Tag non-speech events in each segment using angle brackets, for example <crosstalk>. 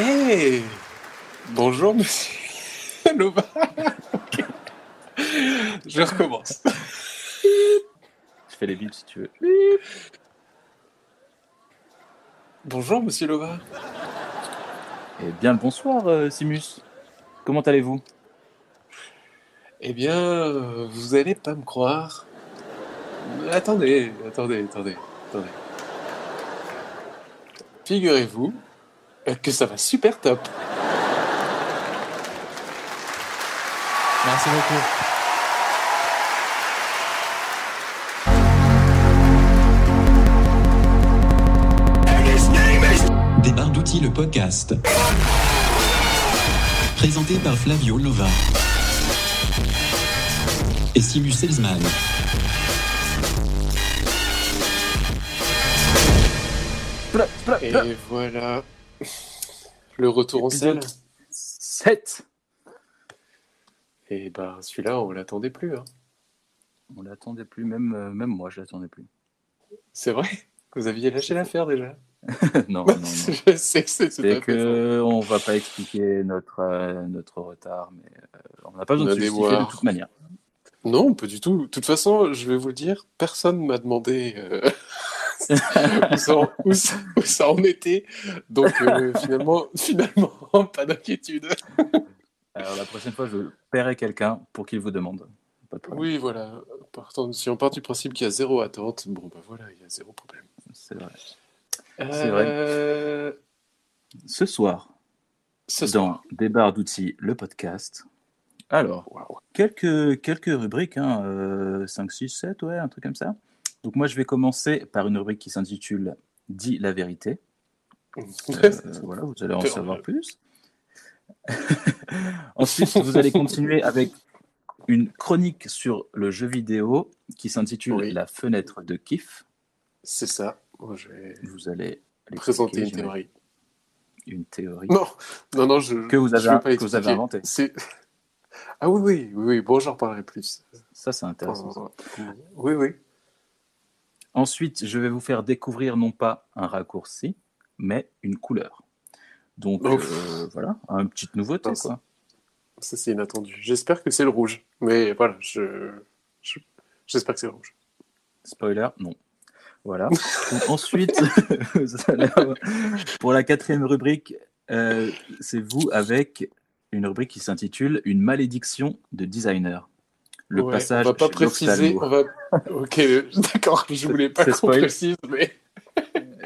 Eh Bonjour, monsieur <laughs> Lova. Ok. Je recommence. Je fais les bips si tu veux. Bonjour, monsieur Lova. Eh bien bonsoir euh, Simus. Comment allez-vous? Eh bien, euh, vous allez pas me croire. Attendez, attendez, attendez, attendez. Figurez-vous que ça va super top. Merci beaucoup. Des barres d'outils, le podcast. Présenté par Flavio Lova. Et Simus Selzman. Et voilà. Le retour en scène. 7 Et ben celui-là, on l'attendait plus. hein. On l'attendait plus, même, euh, même moi je l'attendais plus. C'est vrai? Vous aviez lâché l'affaire déjà? <laughs> Non, non, non. <laughs> Je sais que c'est tout fait que on va pas expliquer notre, euh, notre retard, mais euh, on n'a pas besoin de se justifier de toute manière. Non, pas du tout. De toute façon, je vais vous le dire, personne m'a demandé euh, où, ça, en- où ça- où ça en était. Donc euh, <laughs> finalement, finalement, pas d'inquiétude. Alors la prochaine fois, je paierai quelqu'un pour qu'il vous demande. Pas de problème. Oui, voilà. Partant, si on part du principe qu'il y a zéro attente, bon bah voilà, il y a zéro problème. C'est vrai. C'est vrai. Euh, Ce soir, Ce dans soir. Des barres d'outils, le podcast. Alors, quelques, quelques rubriques, hein, euh, 5, 6, 7, ouais, un truc comme ça. Donc moi, je vais commencer par une rubrique qui s'intitule « Dis la vérité <laughs> Euh, Voilà, vous allez en savoir plus. <laughs> Ensuite, vous allez continuer avec une chronique sur le jeu vidéo qui s'intitule Oui. La fenêtre de kiff. C'est ça. Moi, je vais Vous allez présenter une théorie. Une théorie. Non, non, non, je. Que vous je avez- vais pas que vous avez expliquer. inventé. <laughs> Ah oui, oui, oui, oui. Bon, j'en parlerai plus. Ça, c'est intéressant. Oui, oui. Ensuite, je vais vous faire découvrir non pas un raccourci, mais une couleur. Donc euh, voilà, une petite nouveauté quoi. Ça, c'est inattendu. J'espère que c'est le rouge. Mais voilà, je. je- J'espère que c'est le rouge. Spoiler, non. Voilà. <laughs> Donc, ensuite, <laughs> pour la quatrième rubrique, euh, c'est vous avec une rubrique qui s'intitule Une malédiction de designer. Le Ouais, passage. On va pas préciser. On va... <laughs> Ok, d'accord. Je voulais pas qu'on précise, mais. <laughs>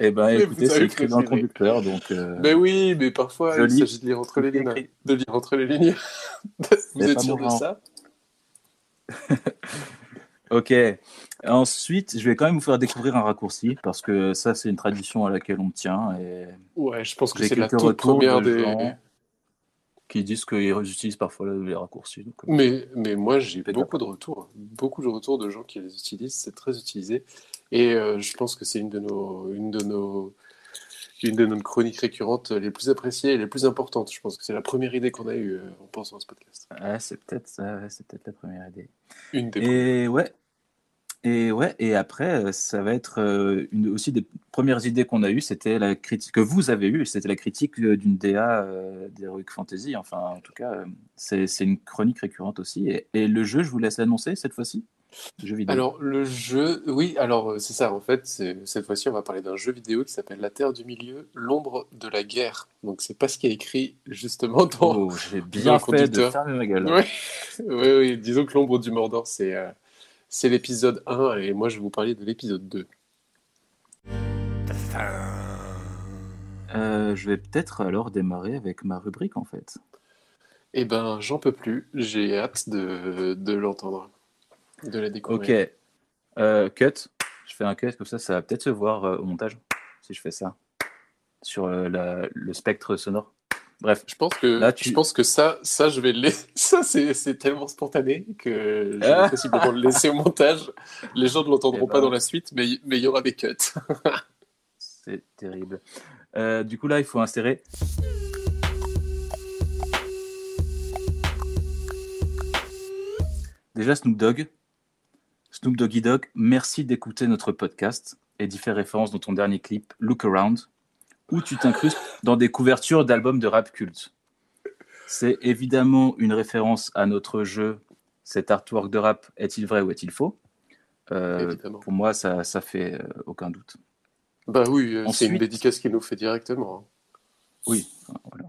Eh ben, Mais écoutez, c'est écrit dans le conducteur, donc. euh, Mais oui, mais parfois, Je il s'agit de lire entre les lignes. De lire entre les lignes. <laughs> Vous êtes sûr de ça? Ok. Ensuite, je vais quand même vous faire découvrir un raccourci parce que ça, c'est une tradition à laquelle on tient et Ouais, je pense que c'est la toute première de des. gens qui disent qu'ils utilisent parfois les raccourcis. donc, euh, Mais, mais moi, j'ai beaucoup de retours. Beaucoup de retours de gens qui les utilisent. C'est très utilisé. Et euh, je pense que c'est une de nos, une de nos, une de nos chroniques récurrentes les plus appréciées et les plus importantes. Je pense que c'est la première idée qu'on a eue euh, en pensant à ce podcast. ouais, c'est peut-être peut-être la première idée. Une des premières. Et ouais. Et ouais, et après, euh, ça va être euh, une, aussi des premières idées qu'on a eues, c'était la critique que vous avez eue, c'était la critique euh, d'une DA euh, d'Heroic Fantasy. Enfin, en tout cas, c'est une chronique récurrente aussi. Et, et le jeu, je vous laisse l'annoncer cette fois-ci? Jeu vidéo. Alors, le jeu, oui, alors c'est ça, en fait, cette fois-ci, on va parler d'un jeu vidéo qui s'appelle La Terre du Milieu, l'ombre de la guerre. Donc, c'est pas ce qui est écrit justement dans, Oh, j'ai bien fait de fermer ma gueule. <laughs> Oui, oui. Disons que l'ombre du Mordor, c'est euh, c'est l'épisode 1, et moi je vais vous parler de l'épisode 2. Euh, je vais peut-être alors démarrer avec ma rubrique en fait. Eh ben, j'en peux plus, j'ai hâte de, de l'entendre, de la Ok. découvrir. Euh, cut. Je fais un cut comme ça, ça va peut-être se voir euh, au montage si je fais ça sur la- le spectre sonore. Bref. Je pense que, Là, tu- je pense que ça, ça, je vais le laisser. <laughs> Ça, c'est tellement spontané que je vais Ah. possiblement le laisser au montage. Les gens ne l'entendront Eh pas ben. dans la suite, mais mais il y aura des cuts. <laughs> C'est terrible. Euh, du coup, là, il faut insérer. Déjà, Snoop Dogg. Snoop Doggy Dogg, merci d'écouter notre podcast et d'y faire référence dans ton dernier clip, Look Around, ou tu t'incrustes dans des couvertures d'albums de rap culte. C'est évidemment une référence à notre jeu. Cet artwork de rap est-il vrai ou est-il faux? Euh. Pour moi, ça, ça fait euh, aucun doute. Bah oui, euh, c'est une dédicace qu'il nous fait directement. Oui, voilà.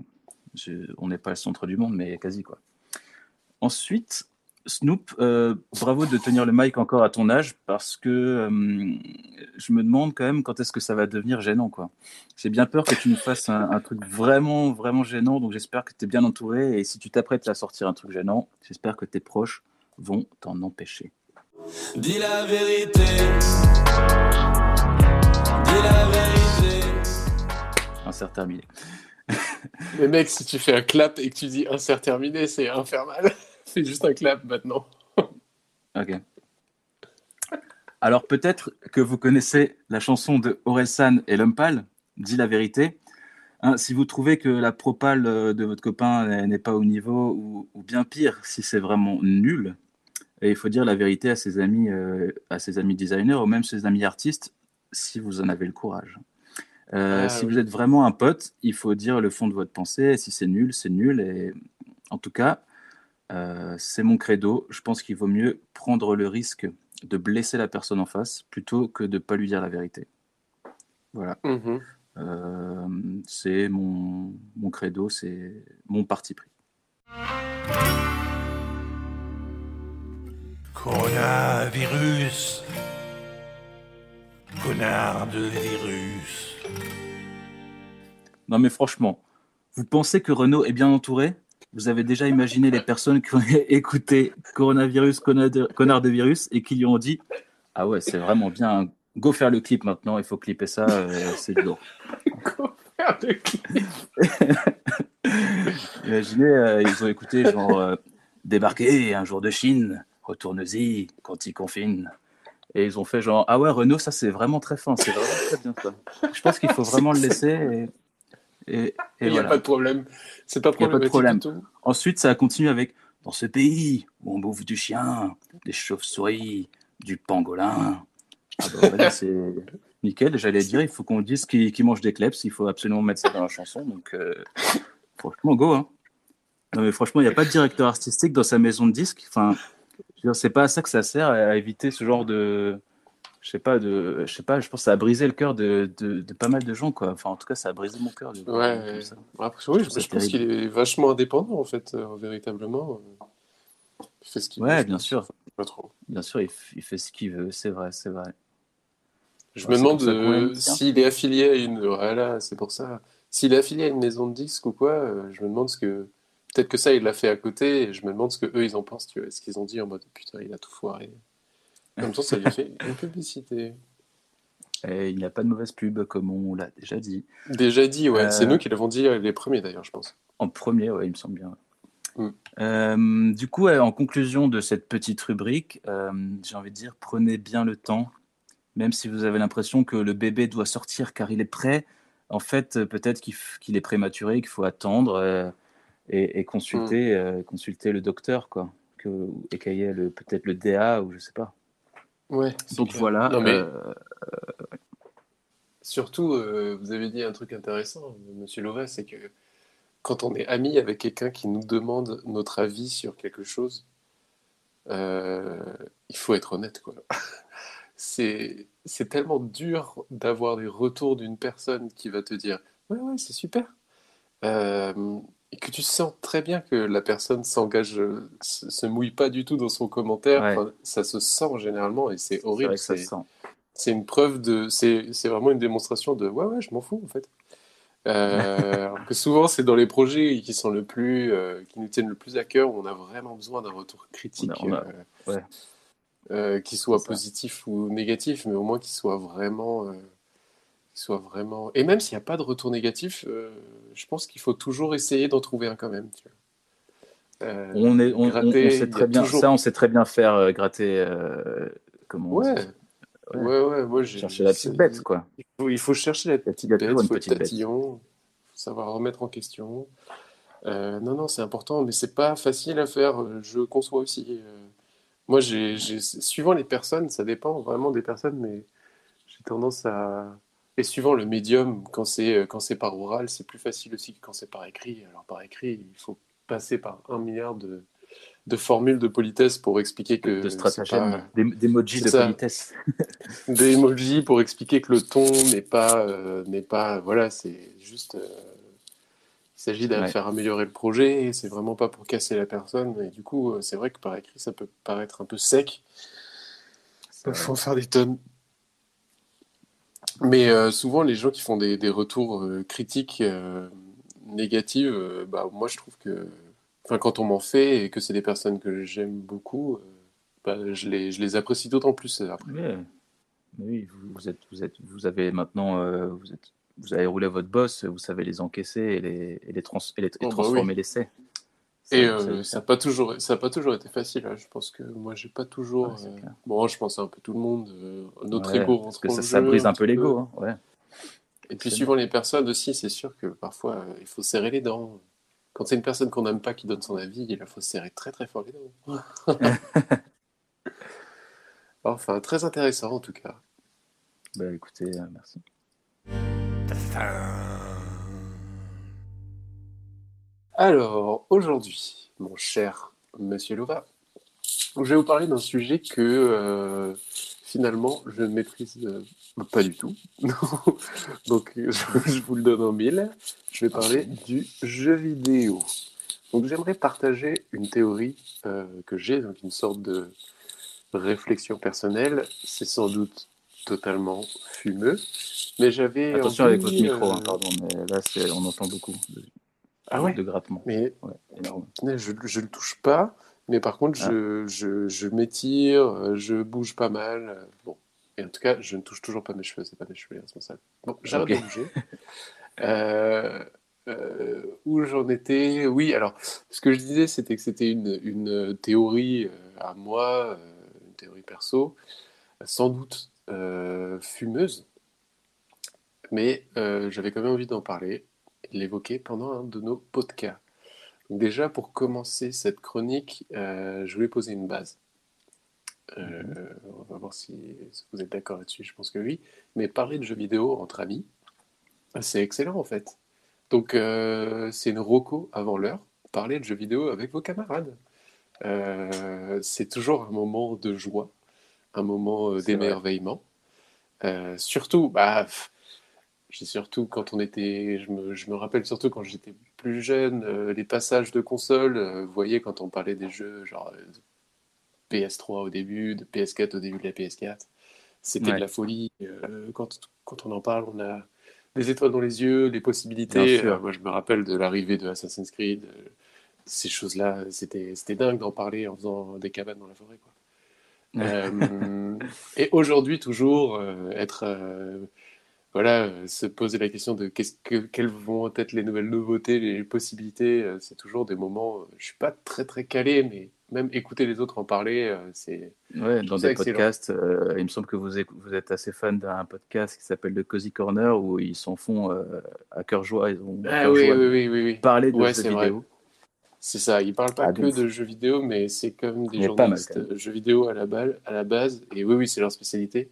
Je- on n'est pas le centre du monde, mais quasi quoi. Ensuite, Snoop, euh, bravo de tenir le mic encore à ton âge, parce que euh, je me demande quand même quand est-ce que ça va devenir gênant quoi. J'ai bien peur que tu nous fasses un, un truc vraiment vraiment gênant, donc j'espère que tu es bien entouré et si tu t'apprêtes à sortir un truc gênant, j'espère que tes proches vont t'en empêcher. Dis la vérité. Dis la vérité. Insert terminé. Mais mec, si tu fais un clap et que tu dis insert terminé, c'est infernal. Fais juste un clap maintenant. <laughs> Ok. Alors peut-être que vous connaissez la chanson de Orelsan et Lumpal, Dis la vérité. Hein, si vous trouvez que la propale euh, de votre copain n'est- n'est pas au niveau, ou, ou bien pire, si c'est vraiment nul, et il faut dire la vérité à ses amis, euh, à ses amis designers ou même ses amis artistes, si vous en avez le courage. Euh, Ah, si oui. vous êtes vraiment un pote, il faut dire le fond de votre pensée. Et si c'est nul, c'est nul. Et en tout cas, euh, c'est mon credo. Je pense qu'il vaut mieux prendre le risque de blesser la personne en face plutôt que de ne pas lui dire la vérité. Voilà. Mhm. Euh, c'est mon, mon credo, c'est mon parti pris. Coronavirus. Connard de virus. Non mais franchement, vous pensez que Renault est bien entouré? Vous avez déjà imaginé les personnes qui ont <laughs> écouté Coronavirus, connard de, virus et qui lui ont dit Ah ouais, c'est vraiment bien, go faire le clip maintenant, il faut clipper ça, euh, c'est lourd. <laughs> <laughs> Imaginez, euh, ils ont écouté genre euh, débarquer un jour de Chine, retourne-y quand il confine. Et ils ont fait genre ah ouais Renault ça c'est vraiment très fin, c'est vraiment très bien ça. Je pense qu'il faut vraiment le laisser et, et, Il n'y a pas de problème. C'est pas de problème. Ensuite ça a continué avec dans ce pays où on bouffe du chien, des chauves-souris, du pangolin. Ah bah voilà, <laughs> c'est nickel. J'allais dire il faut qu'on dise qui, qui mange des kleps, il faut absolument mettre ça dans la chanson. Donc euh, franchement go hein. Non mais franchement il n'y a pas de directeur artistique dans sa maison de disques. Enfin c'est pas à ça que ça sert à éviter ce genre de je sais pas de je sais pas je pense que ça a brisé le cœur de, de, de pas mal de gens quoi enfin en tout cas ça a brisé mon cœur Ouais. ça. Après, oui, je, je pense qu'il est vachement indépendant en fait, euh, véritablement. Il fait ce qu'il ouais veut. bien sûr Pas trop. bien sûr il, fait ce qu'il veut c'est vrai c'est vrai Je Ouais, me demande euh, s'il est affilié à une. Voilà, c'est pour ça. S'il est affilié à une maison de disques ou quoi, euh, je me demande ce que. Peut-être que ça, il l'a fait à côté, et je me demande ce que eux ils en pensent, tu vois. Ce qu'ils ont dit en mode putain, il a tout foiré. Comme ça, ça lui fait une publicité. Et il n'y a pas de mauvaise pub comme on l'a déjà dit Déjà dit, ouais. Euh, C'est nous qui l'avons dit euh, les premiers d'ailleurs, je pense. En premier, ouais, il me semble bien. Mm. Euh, du coup, en conclusion de cette petite rubrique, euh, j'ai envie de dire, prenez bien le temps, même si vous avez l'impression que le bébé doit sortir car il est prêt. En fait, euh, peut-être qu'il est prématuré, qu'il faut attendre euh, et, et consulter, euh, consulter le docteur, quoi, que, et qu'il y ait peut-être le DA ou je sais pas. Ouais. Donc clair. voilà. Non, mais euh, Surtout, euh, vous avez dit un truc intéressant, Monsieur Loret, c'est que quand on est ami avec quelqu'un qui nous demande notre avis sur quelque chose, euh, il faut être honnête, quoi. <laughs> C'est, c'est tellement dur d'avoir des retours d'une personne qui va te dire Ouais, ouais, c'est super. Euh, et que tu sens très bien que la personne s'engage, euh, se, se mouille pas du tout dans son commentaire. Ouais. Enfin, ça se sent généralement et c'est horrible. c'est- une preuve de. C'est c'est vraiment une démonstration de. Ouais, ouais, je m'en fous, en fait. Euh, <laughs> alors que souvent, c'est dans les projets qui sont le plus. euh, qui nous tiennent le plus à cœur, où on a vraiment besoin d'un retour critique. On a- on a- euh, ouais. euh, qui soit positif ou négatif, mais au moins qu'il soit vraiment. Soit vraiment... Et même s'il n'y a pas de retour négatif, euh, je pense qu'il faut toujours essayer d'en trouver un quand même. tu vois. Euh, On, est, on, sait très bien, toujours- ça, on sait très bien faire euh, gratter. comment on Ouais. Ouais, ouais, moi j'ai. Chercher la petite bête, quoi. Il faut, il faut chercher la La petite bête, faut petite bête. faut savoir remettre en question. Non, non, c'est important, mais c'est pas facile à faire. Je conçois aussi. moi, j'ai- suivant les personnes, ça dépend vraiment des personnes, mais j'ai tendance à. Et suivant le médium, quand c'est euh, quand c'est par oral, c'est plus facile aussi que quand c'est par écrit. Alors par écrit, il faut passer par un milliard de, de formules de politesse pour expliquer que de stratagèmes, pas- des, des emojis C'est de ça. politesse. <laughs> des emojis pour expliquer que le ton n'est pas euh, n'est pas voilà, c'est juste euh, il s'agit de Ouais. faire améliorer le projet et c'est vraiment pas pour casser la personne et du coup, c'est vrai que par écrit ça peut paraître un peu sec. Il faut en faire des tonnes. Mais euh, souvent, les gens qui font des, des retours euh, critiques euh, négatifs, euh, bah, moi je trouve que quand on m'en fait et que c'est des personnes que j'aime beaucoup, bah, je, les, je les apprécie d'autant plus après. Oui, vous, vous êtes, vous êtes, vous avez maintenant, vous êtes, vous avez roulé votre boss, vous savez les encaisser et les, et les, trans, et les, et Oh, bah transformer l'essai. Et Ça- euh, ça- n'a pas toujours, ça a pas toujours été facile. hein. Je pense que moi, j'ai pas toujours. Ouais, euh, bon, je pense à un peu tout le monde. euh, notre Ouais, ego parce que ça, ça brise un peu l'ego. Hein, ouais. Et puis, suivant les personnes aussi, c'est sûr que parfois, euh, il faut serrer les dents. Quand c'est une personne qu'on n'aime pas qui donne son avis, il faut serrer très très fort les dents. <laughs> <laughs> enfin, très intéressant en tout cas. Bah, écoutez, euh, merci. Alors, aujourd'hui, mon cher Monsieur Lova, je vais vous parler d'un sujet que euh, finalement je ne maîtrise euh, pas du tout. <laughs> Donc, <laughs> je, vous le donne en mille. Je vais parler du jeu vidéo. Donc, j'aimerais partager une théorie euh, que j'ai, donc une sorte de réflexion personnelle. C'est sans doute totalement fumeux, mais j'avais Attention envie, avec votre micro, euh, hein, pardon, mais là, on entend beaucoup Ah ouais de grattements. Mais Ouais, énorme. Je ne le touche pas, mais par contre, Ah. je, je, je m'étire, je bouge pas mal. euh, Bon. Et en tout cas, je ne touche toujours pas mes cheveux, c'est pas mes cheveux les responsables. Bon, j'arrête de bouger. <laughs> Euh, euh, où j'en étais? Oui, alors, ce que je disais, c'était que c'était une, une théorie à moi, une théorie perso, sans doute euh, fumeuse, mais j'avais quand même envie d'en parler l'évoquer pendant un de nos podcasts. Donc déjà, pour commencer cette chronique, euh, je voulais poser une base. Euh, on va voir si, si vous êtes d'accord là-dessus, je pense que oui. Mais parler de jeux vidéo entre amis, c'est excellent en fait. Donc euh, c'est une roco avant l'heure, parler de jeux vidéo avec vos camarades. C'est toujours un moment de joie, un moment d'émerveillement. Surtout, bah, pff, j'ai surtout quand on était, je me, je me rappelle surtout quand j'étais plus jeune, euh, les passages de console, euh, vous voyez quand on parlait des jeux genre euh, de PS3 au début, de PS4 au début de la PS4, c'était Ouais. de la folie. Quand, quand on en parle, on a des étoiles dans les yeux, Bien possibilités. moi, je me rappelle de l'arrivée de Assassin's Creed. ces choses-là, c'était dingue d'en parler en faisant des cabanes dans la forêt. Quoi. Et aujourd'hui, toujours, être. Voilà, euh, se poser la question de que, quelles vont être les nouvelles nouveautés, les possibilités. euh, c'est toujours des moments. euh, je suis pas très très calé, mais même écouter les autres en parler, c'est. Ouais, dans des excellent. podcasts, euh, il me semble que vous, êtes assez fan d'un podcast qui s'appelle le Cozy Corner où ils s'en font euh, à cœur joie. Ils ont Ah oui, joie oui, oui, oui, oui. parler de Ouais, jeux vidéo. C'est ça. Ils parlent pas Ah, que donc- de jeux vidéo, mais c'est comme des mal, journalistes euh, jeux vidéo à la, balle, à la base. Et oui, oui, c'est leur spécialité.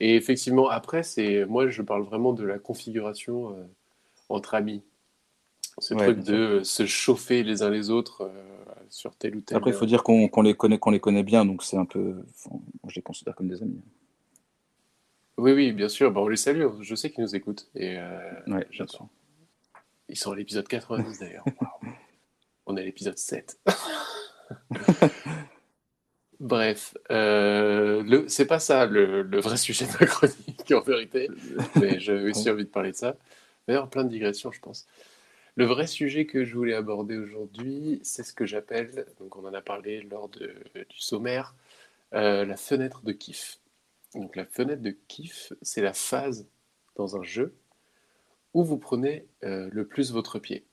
Et effectivement, après, c'est moi, je parle vraiment de la configuration euh, entre amis. Ce Ouais, truc de euh, se chauffer les uns les autres euh, sur tel ou tel. Après, il faut dire qu'on les connaît, qu'on les connaît bien, donc c'est un peu. enfin, je les considère comme des amis. Oui, oui, bien sûr. Bah, on les salue. Je sais qu'ils nous écoutent. Et euh, Ouais, sûr. Ils sont à l'épisode 90 d'ailleurs. <laughs> On est à l'épisode 7. <laughs> Bref, euh, c'est pas ça le, le vrai sujet de la chronique en vérité, mais j'avais <laughs> aussi envie de parler de ça. D'ailleurs, plein de digressions, je pense. Le vrai sujet que je voulais aborder aujourd'hui, c'est ce que j'appelle, donc on en a parlé lors de- du sommaire, euh, la fenêtre de kiff. Donc la fenêtre de kiff, c'est la phase dans un jeu où vous prenez euh, le plus votre pied.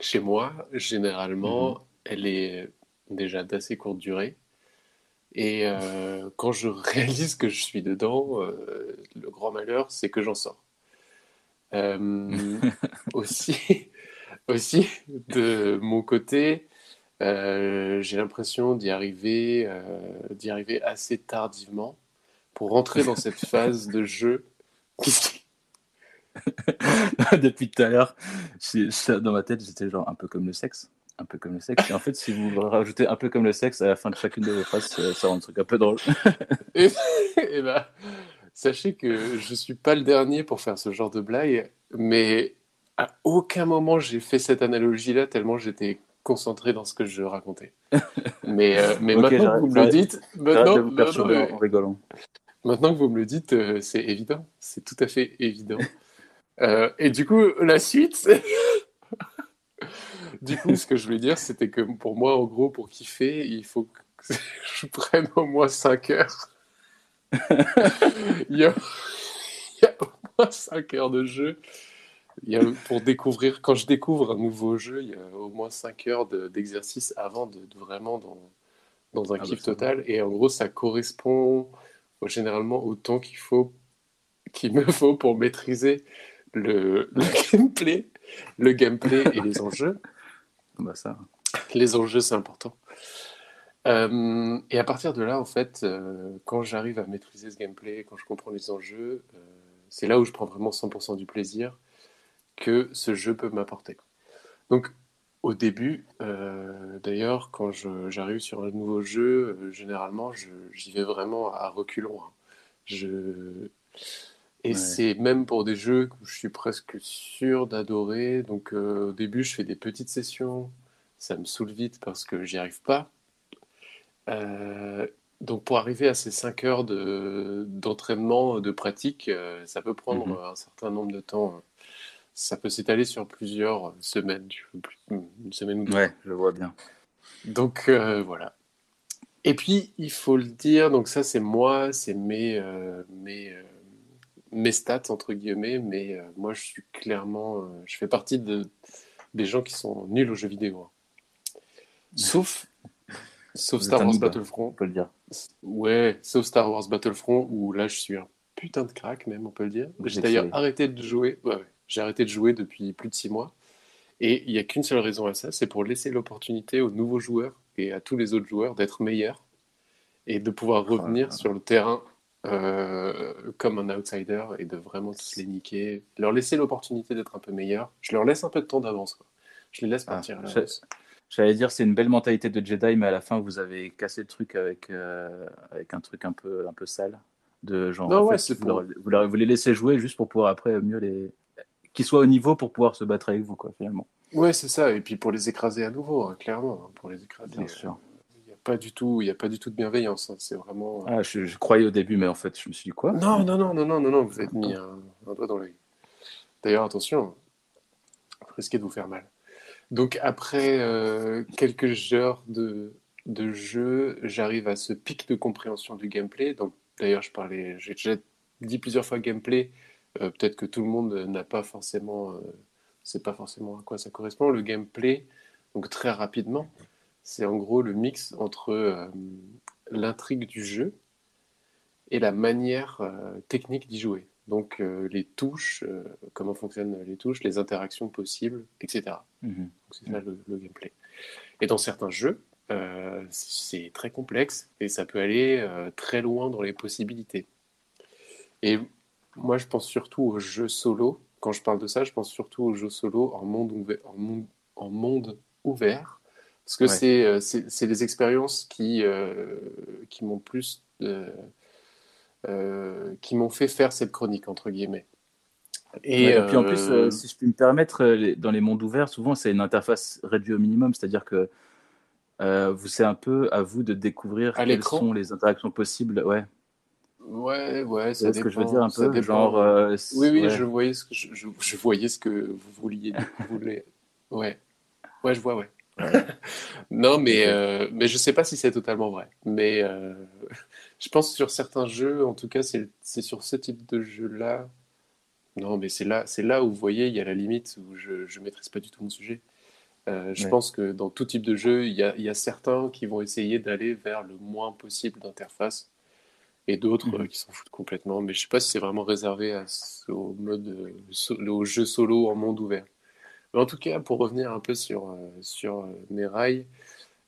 Chez moi, généralement, elle est déjà d'assez courte durée. Et euh, quand je réalise que je suis dedans, euh, le grand malheur, c'est que j'en sors. Euh, <laughs> aussi, aussi, de mon côté, j'ai l'impression d'y arriver, d'y arriver assez tardivement pour rentrer dans cette phase de jeu <laughs> Depuis tout à l'heure, dans ma tête, j'étais genre un peu comme le sexe. Un peu comme le sexe. Et en fait, si vous rajoutez un peu comme le sexe à la fin de chacune de vos phrases, ça rend le truc un peu drôle. <laughs> Et, et ben, sachez que je suis pas le dernier pour faire ce genre de blague, mais à aucun moment j'ai fait cette analogie-là tellement j'étais concentré dans ce que je racontais. <laughs> Mais, euh, mais Ok, maintenant que vous me le dites, maintenant, de vous non, non, perturber mais- en rigolant. maintenant que vous me le dites, euh, c'est évident, c'est tout à fait évident. <laughs> Euh, et du coup, la suite, <laughs> du coup, ce que je voulais dire, c'était que pour moi, en gros, pour kiffer, il faut que <laughs> je prenne au moins 5 heures. <laughs> il, y a... il y a au moins 5 heures de jeu. Il y a, pour découvrir, quand je découvre un nouveau jeu, il y a au moins 5 heures de- d'exercice avant de, de vraiment dans, dans un Ah bah, kiff total. Et en gros, ça correspond généralement au temps qu'il faut, qu'il me faut pour maîtriser le, le gameplay, le gameplay et les enjeux. Bah. Les enjeux, c'est important. Euh, et à partir de là, en fait, euh, quand j'arrive à maîtriser ce gameplay, quand je comprends les enjeux, euh, c'est là où je prends vraiment 100% du plaisir que ce jeu peut m'apporter. Donc, au début, d'ailleurs, quand j'arrive sur un nouveau jeu, généralement, j'y vais vraiment à reculons. hein. Je... Et Ouais. c'est même pour des jeux que je suis presque sûr d'adorer. Donc, euh, au début, je fais des petites sessions. Ça me saoule vite parce que j'y arrive pas. Euh, donc, pour arriver à ces 5 heures de- d'entraînement, de, pratique, euh, ça peut prendre Mhm. un certain nombre de temps. Ça peut s'étaler sur plusieurs semaines, une semaine ou deux. Ouais, je vois bien. Donc voilà. Et puis il faut le dire, donc ça c'est moi, c'est mes, mes, mes stats entre guillemets, mais euh, moi je suis clairement, euh, je fais partie de, des gens qui sont nuls aux jeux vidéo. hein. Sauf, sauf Star Wars on Battlefront. peut le dire. Ouais, sauf Star Wars Battlefront où là je suis un putain de crack même, on peut le dire. J'ai d'ailleurs arrêté de jouer. Ouais, ouais. J'ai arrêté de jouer depuis plus de six mois. Et il n'y a qu'une seule raison à ça, c'est pour laisser l'opportunité aux nouveaux joueurs et à tous les autres joueurs d'être meilleurs et de pouvoir revenir sur le terrain euh, comme un outsider et de vraiment tous les niquer. Leur laisser l'opportunité d'être un peu meilleurs. Je leur laisse un peu de temps d'avance. Je les laisse Ah, partir. J'allais dire, c'est une belle mentalité de Jedi, mais à la fin, vous avez cassé le truc avec, euh, avec un truc un peu, un peu sale. De genre, Non, ouais, fait, vous, pour- leur- vous, leur- vous les laissez jouer juste pour pouvoir après mieux les. Qu'ils soient au niveau pour pouvoir se battre avec vous, quoi, finalement. Ouais, c'est ça. Et puis pour les écraser à nouveau, hein, clairement. hein, pour les écraser. Bien sûr. N'y a pas du tout, il y a pas du tout de bienveillance. hein, C'est vraiment. Ah, je, je croyais au début, mais en fait, je me suis dit quoi? Non, non, non, non, non, non, non, vous êtes mis un, un doigt dans l'œil. D'ailleurs, attention, vous risquez de vous faire mal. Donc après euh, quelques heures de, de jeu, j'arrive à ce pic de compréhension du gameplay. Donc d'ailleurs, je parlais, j'ai déjà dit plusieurs fois gameplay. Euh, Peut-être que tout le monde n'a pas forcément, euh, c'est pas forcément à quoi ça correspond. Le gameplay, donc très rapidement, c'est en gros le mix entre euh, l'intrigue du jeu et la manière euh, technique d'y jouer. Donc euh, les touches, comment fonctionnent les touches, les interactions possibles, etc. Mhm. C'est ça le, le gameplay. Et dans certains jeux, c'est très complexe et ça peut aller très loin dans les possibilités. Et moi, je pense surtout aux jeux solo. Quand je parle de ça, je pense surtout aux jeux solo en monde ouvert. En monde, en monde ouvert parce que Ouais. c'est euh, c'est c'est des expériences qui, euh, qui m'ont plus euh, qui m'ont fait faire cette chronique entre guillemets. Et, Et, puis en plus, euh, euh, si je puis me permettre, les- dans les mondes ouverts, souvent c'est une interface réduite au minimum, c'est-à-dire que euh, vous c'est un peu à vous de découvrir À quelles sont les interactions possibles. Ouais, ouais, ouais, c'est ça ce que je veux dire un peu, dépend. genre. Oui, oui, ouais. je voyais ce que je, je- je voyais ce que vous vouliez. Vous <laughs> voulez... Ouais, ouais, je vois, ouais. Non, mais euh, mais je sais pas si c'est totalement vrai. Mais euh, je pense que sur certains jeux, en tout cas, c'est sur ce type de jeu-là. Non, mais c'est là, c'est là où vous voyez, il y a la limite où je je maîtrise pas du tout mon sujet. Euh, je Ouais. pense que dans tout type de jeu, il y y a certains qui vont essayer d'aller vers le moins possible d'interface et d'autres Mhm. euh, qui s'en foutent complètement. Mais je sais pas si c'est vraiment réservé à au mode euh, so- au jeu solo en monde ouvert. Mais en tout cas, pour revenir un peu sur, euh, sur euh, mes rails,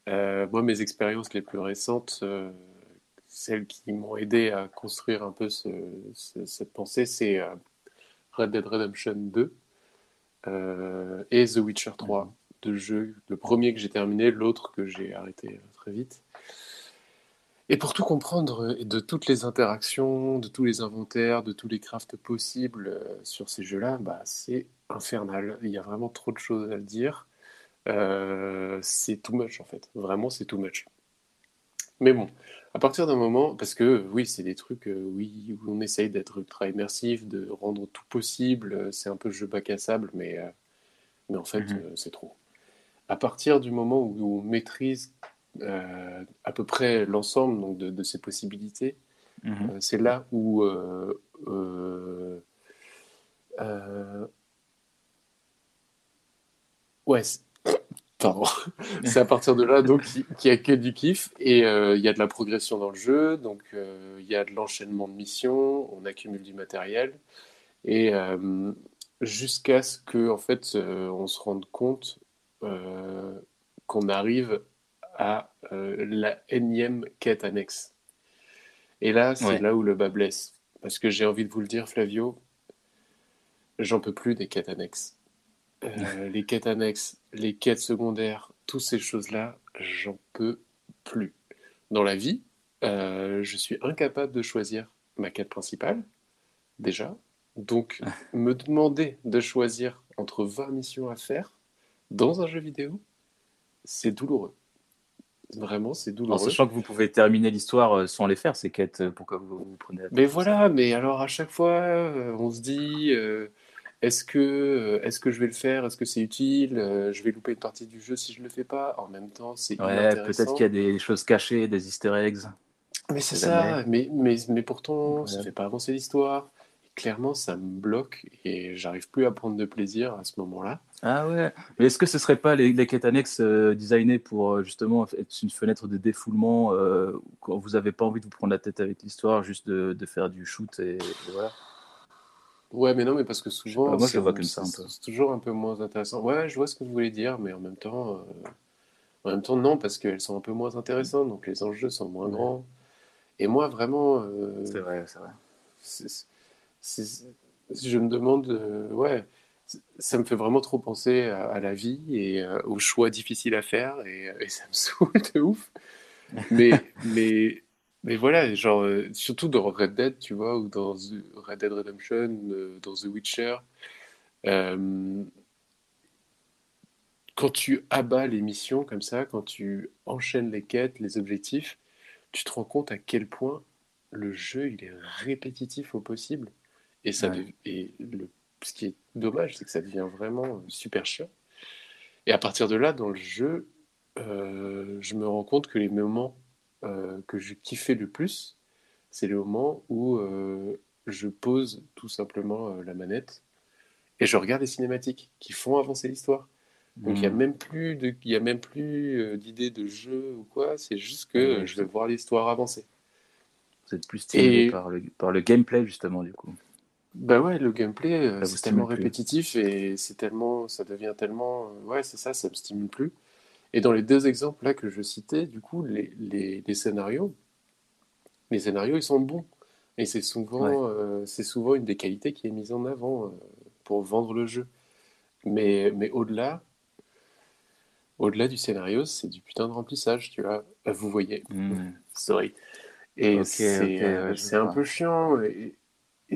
euh, moi, mes expériences les plus récentes, euh, celles qui m'ont aidé à construire un peu ce- ce- cette pensée, c'est euh, Red Dead Redemption 2 euh, et The Witcher 3, deux jeux. Le premier que j'ai terminé, l'autre que j'ai arrêté très vite. Et pour tout comprendre de toutes les interactions, de tous les inventaires, de tous les crafts possibles sur ces jeux-là, bah, c'est infernal. Il y a vraiment trop de choses à le dire. Euh, c'est too much en fait. Vraiment, c'est too much. Mais bon, à partir d'un moment, parce que oui, c'est des trucs, euh, oui, où on essaye d'être ultra immersif, de rendre tout possible. euh, C'est un peu jeu bac à sable, mais, euh, mais en fait, Mhm. c'est trop. À partir du moment où on maîtrise à peu près l'ensemble donc, de, de ces possibilités, Mhm. c'est là où ouais c'est- <coughs> pardon <laughs> c'est à partir de là donc qu'il qu'il y a que du kiff et euh, il y a de la progression dans le jeu donc euh, il y a de l'enchaînement de missions on accumule du matériel et euh, jusqu'à ce que en fait euh, on se rende compte euh, qu'on arrive à euh, la énième quête annexe et là, c'est Ouais. là où le bas blesse. Parce que j'ai envie de vous le dire, Flavio, j'en peux plus des quêtes annexes. Euh, les quêtes annexes, les quêtes secondaires, toutes ces choses-là, j'en peux plus. Dans la vie, euh, je suis incapable de choisir ma quête principale, déjà. Donc, <laughs> me demander de choisir entre 20 missions à faire dans un jeu vidéo, c'est douloureux. Vraiment, c'est En douloureux. sachant que vous pouvez terminer l'histoire euh, sans les faire, ces quêtes, pourquoi vous vous prenez Mais voilà, mais alors à chaque fois, on se dit, euh, est-ce que, euh, est-ce que je vais le faire? Est-ce que c'est utile? Euh, je vais louper une partie du jeu si je le fais pas? En même temps, c'est Ouais, peut-être qu'il y a des choses cachées, des easter eggs. Mais c'est ça, mais, mais, mais pourtant, ça Ouais. fait pas avancer l'histoire. Clairement, ça me bloque et j'arrive plus à prendre de plaisir à ce moment-là. Ah ouais, mais est-ce que ce serait pas les, les quêtes annexes euh, designées pour justement être une fenêtre de défoulement euh, quand vous avez pas envie de vous prendre la tête avec l'histoire, juste de, de faire du shoot et, et voilà? Ouais, mais non, mais parce que souvent, pas, moi, je c'est le vois comme ça un c'est- peu. c'est toujours un peu moins intéressant. Ouais, je vois ce que vous voulez dire, mais en même temps, euh, en même temps, non, parce qu'elles sont un peu moins intéressantes, donc les enjeux sont moins Ouais. grands. Et moi, vraiment, euh, C'est vrai, c'est vrai. je me demande, euh, ouais, ça me fait vraiment trop penser à, à la vie et aux choix difficiles à faire, et, et ça me <laughs> saoule de ouf. Mais, mais, mais voilà, genre, euh, surtout dans Red Dead, tu vois, ou dans The- Red Dead Redemption, euh, dans The Witcher, euh, quand tu abats les missions comme ça, quand tu enchaînes les quêtes, les objectifs, tu te rends compte à quel point le jeu il est répétitif au possible. Et, ça Ouais. dev- et le, ce qui est dommage, c'est que ça devient vraiment euh, super chiant. Et à partir de là, dans le jeu, euh, je me rends compte que les moments euh, que je kiffais le plus, c'est les moments où euh, je pose tout simplement euh, la manette et je regarde les cinématiques qui font avancer l'histoire. Donc il n'y a même plus de, y a même plus d'idée de jeu ou quoi. C'est juste que je vais voir l'histoire avancer. Vous êtes plus stimulé Et- par, le, par le gameplay justement du coup. Bah ouais, le gameplay, c'est tellement plus. répétitif et c'est tellement, ça devient tellement, ouais, c'est ça, ça me stimule plus. Et dans les deux exemples là que je citais, du coup, les, les, les scénarios, les scénarios, ils sont bons. Et c'est souvent, euh, c'est souvent une des qualités qui est mise en avant euh, pour vendre le jeu. Mais, mais au-delà, au-delà du scénario, c'est du putain de remplissage, tu vois. Vous voyez, Hmm. <laughs> sorry. Et c'est euh, c'est un peu chiant. Et,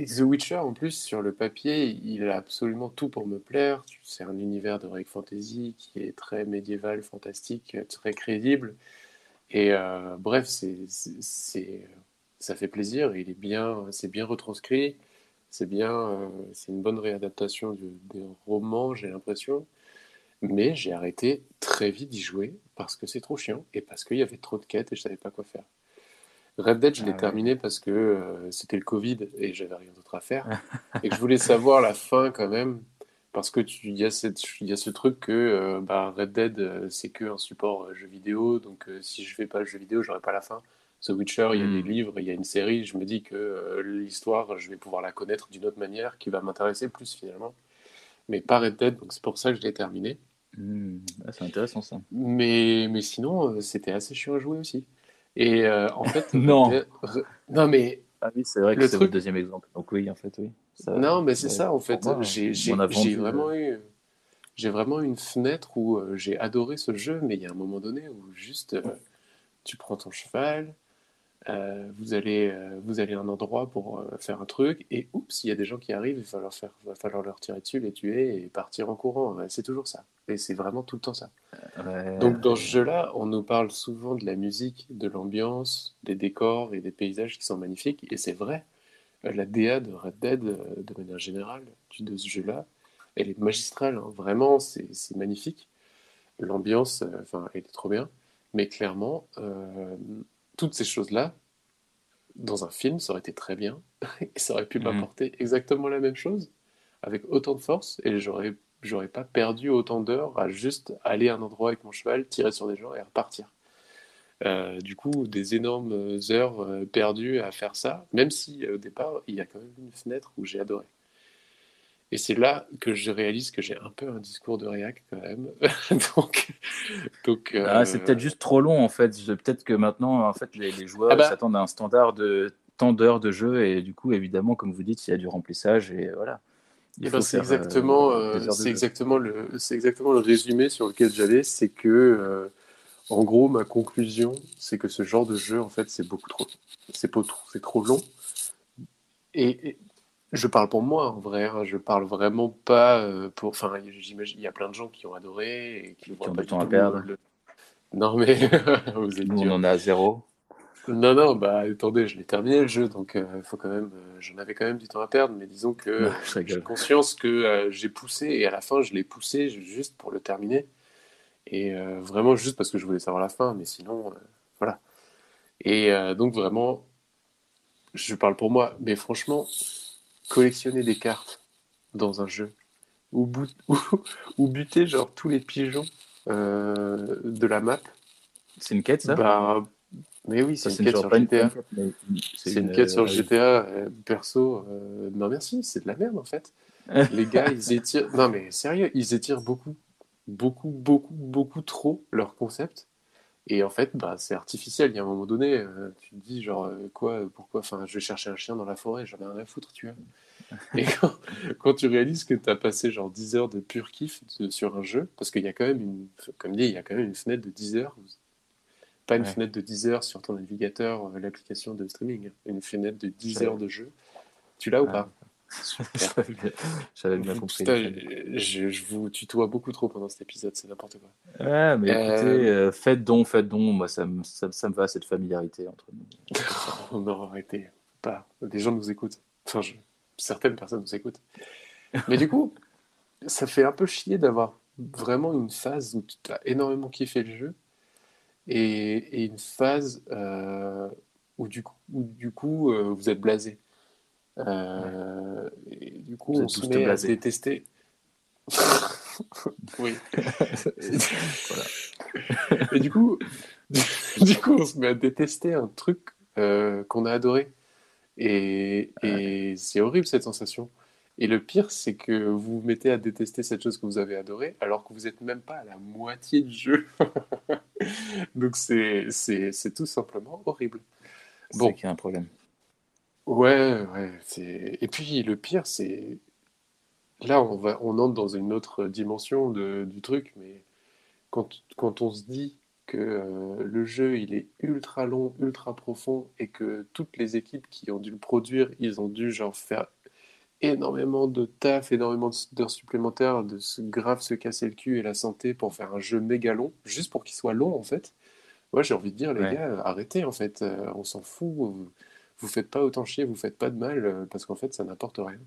The Witcher, en plus, sur le papier, il a absolument tout pour me plaire. C'est un univers de Rake Fantasy qui est très médiéval, fantastique, très crédible. Et euh, bref, c'est- ça fait plaisir. Il est bien, c'est bien retranscrit. C'est bien, euh, c'est une bonne réadaptation du, des romans, j'ai l'impression. Mais j'ai arrêté très vite d'y jouer parce que c'est trop chiant et parce qu'il y avait trop de quêtes et je savais pas quoi faire. Red Dead, je l'ai Ah ouais. terminé parce que euh, c'était le Covid et j'avais rien d'autre à faire <laughs> et que je voulais savoir la fin quand même parce que il y a y ce truc que euh, bah, Red Dead euh, c'est que un support jeu vidéo donc si je fais pas le jeu vidéo j'aurai pas la fin. The Witcher, il y a des livres, il y a une série, je me dis que euh, l'histoire, je vais pouvoir la connaître d'une autre manière qui va m'intéresser plus finalement. Mais pas Red Dead, donc c'est pour ça que je l'ai terminé. Hmm. Ah, c'est intéressant ça. Mais, mais sinon, euh, c'était assez chiant à jouer aussi. Et euh, en fait, <laughs> Non. Re- non mais Ah oui, c'est vrai que c'est truc- votre deuxième exemple. Donc oui, en fait, oui. Ça- Non, mais c'est ça en fait. moi, J'ai vraiment eu, j'ai vraiment eu une fenêtre où euh, j'ai adoré ce jeu, mais il y a un moment donné où juste euh, tu prends ton cheval, euh, vous allez, euh, vous allez à un endroit pour euh, faire un truc, et oups, il y a des gens qui arrivent, il va falloir faire, va falloir leur tirer dessus, les tuer et partir en courant. C'est toujours ça. Et c'est vraiment tout le temps ça. Ouais, Donc dans ce jeu-là, on nous parle souvent de la musique, de l'ambiance, des décors et des paysages qui sont magnifiques, et c'est vrai. La DA de Red Dead, de manière générale, du- de ce jeu-là, elle est magistrale, hein. Vraiment, c'est c'est magnifique. L'ambiance, enfin, elle est trop bien. Mais clairement, toutes ces choses-là, dans un film, ça aurait été très bien, <laughs> et ça aurait pu Mhm. m'apporter exactement la même chose, avec autant de force, et j'aurais j'aurais pas perdu autant d'heures à juste aller à un endroit avec mon cheval, tirer sur des gens et repartir. Euh, du coup, des énormes heures euh, perdues à faire ça, même si au départ, il y a quand même une fenêtre où j'ai adoré. Et c'est là que je réalise que j'ai un peu un discours de réac quand même. <laughs> donc, donc Ah, euh, c'est peut-être juste trop long en fait. Peut-être que maintenant, en fait, les, les joueurs Ah bah. s'attendent à un standard de tant d'heures de jeu et du coup, évidemment, comme vous dites, il y a du remplissage et voilà. Il Eh ben, c'est euh, exactement, euh, c'est exactement le, c'est exactement le résumé sur lequel j'allais, c'est que, euh, en gros, ma conclusion, c'est que ce genre de jeu, en fait, c'est beaucoup trop, c'est trop, c'est trop long. Et, et je parle pour moi, en vrai, hein, je parle vraiment pas euh, pour, enfin, j'imagine, il y a plein de gens qui ont adoré et qui voient ont pas du temps à perdre. le- Non mais, <laughs> vous êtes Nous, on en a zéro. Non, non, bah attendez, je l'ai terminé le jeu, donc euh, faut quand même, euh, j'en avais quand même du temps à perdre, mais disons que <laughs> j'ai conscience que euh, j'ai poussé et à la fin je l'ai poussé ju- juste pour le terminer et vraiment juste parce que je voulais savoir la fin, mais sinon voilà. Et donc vraiment, je parle pour moi, mais franchement, collectionner des cartes dans un jeu ou, bout- ou, <laughs> ou buter genre tous les pigeons euh, de la map, C'est une quête, ça? Bah mais oui, c'est une quête sur une- GTA. une quête, C'est une quête sur euh, GTA, euh, perso. euh, non, merci, c'est de la merde en fait. <laughs> Les gars, ils étirent. Non, mais sérieux, ils étirent beaucoup, beaucoup, beaucoup, beaucoup trop leur concept. Et en fait, bah, c'est artificiel. Il y a un moment donné, euh, tu te dis, genre, euh, quoi, euh, pourquoi Enfin, je vais chercher un chien dans la forêt, j'en ai rien à foutre, tu vois. Et <laughs> quand, quand tu réalises que tu as passé genre 10 heures de pur kiff de- sur un jeu, parce qu'il y a quand même une, comme dit, il y a quand même une fenêtre de 10 heures. Pas une Ouais. fenêtre de 10 heures sur ton navigateur, l'application de streaming. hein. Une fenêtre de 10 Ouais. heures de jeu. Tu l'as ou pas? <laughs> J'avais bien- J'avais bien Vous- compris. putain, je, je vous tutoie beaucoup trop pendant cet épisode, c'est n'importe quoi. Ouais, mais Euh, écoutez, euh, faites don, faites don. Moi, ça me, ça, ça me va, cette familiarité entre nous. <laughs> On aurait arrêté. Pas. Des gens nous écoutent. Enfin, je- certaines personnes nous écoutent. Mais du coup, <laughs> ça fait un peu chier d'avoir vraiment une phase où tu as énormément kiffé le jeu et, et une phase euh, où du coup, où du coup euh, vous êtes blasé. Euh, et du coup, Vous on se met à détester. <laughs> oui. Et du coup, <laughs> du coup, on se met à détester un truc euh, qu'on a adoré. Et, et c'est horrible cette sensation. Et le pire, c'est que vous vous mettez à détester cette chose que vous avez adorée alors que vous n'êtes même pas à la moitié du jeu. <laughs> Donc c'est c'est- c'est tout simplement horrible. C'est Bon. qu'il y a un problème. Ouais, ouais. c'est- Et puis le pire, c'est là, on va, on entre dans une autre dimension de- du truc, mais quand, quand on se dit que euh, le jeu, il est ultra long, ultra profond, et que toutes les équipes qui ont dû le produire, ils ont dû genre faire énormément de taf, énormément d'heures supplémentaires, de se grave se casser le cul et la santé pour faire un jeu méga long, juste pour qu'il soit long en fait. Moi, j'ai envie de dire, les Ouais. gars, arrêtez en fait, euh, on s'en fout. Vous, vous faites pas autant chier, vous faites pas de mal, euh, parce qu'en fait, ça n'apporte rien.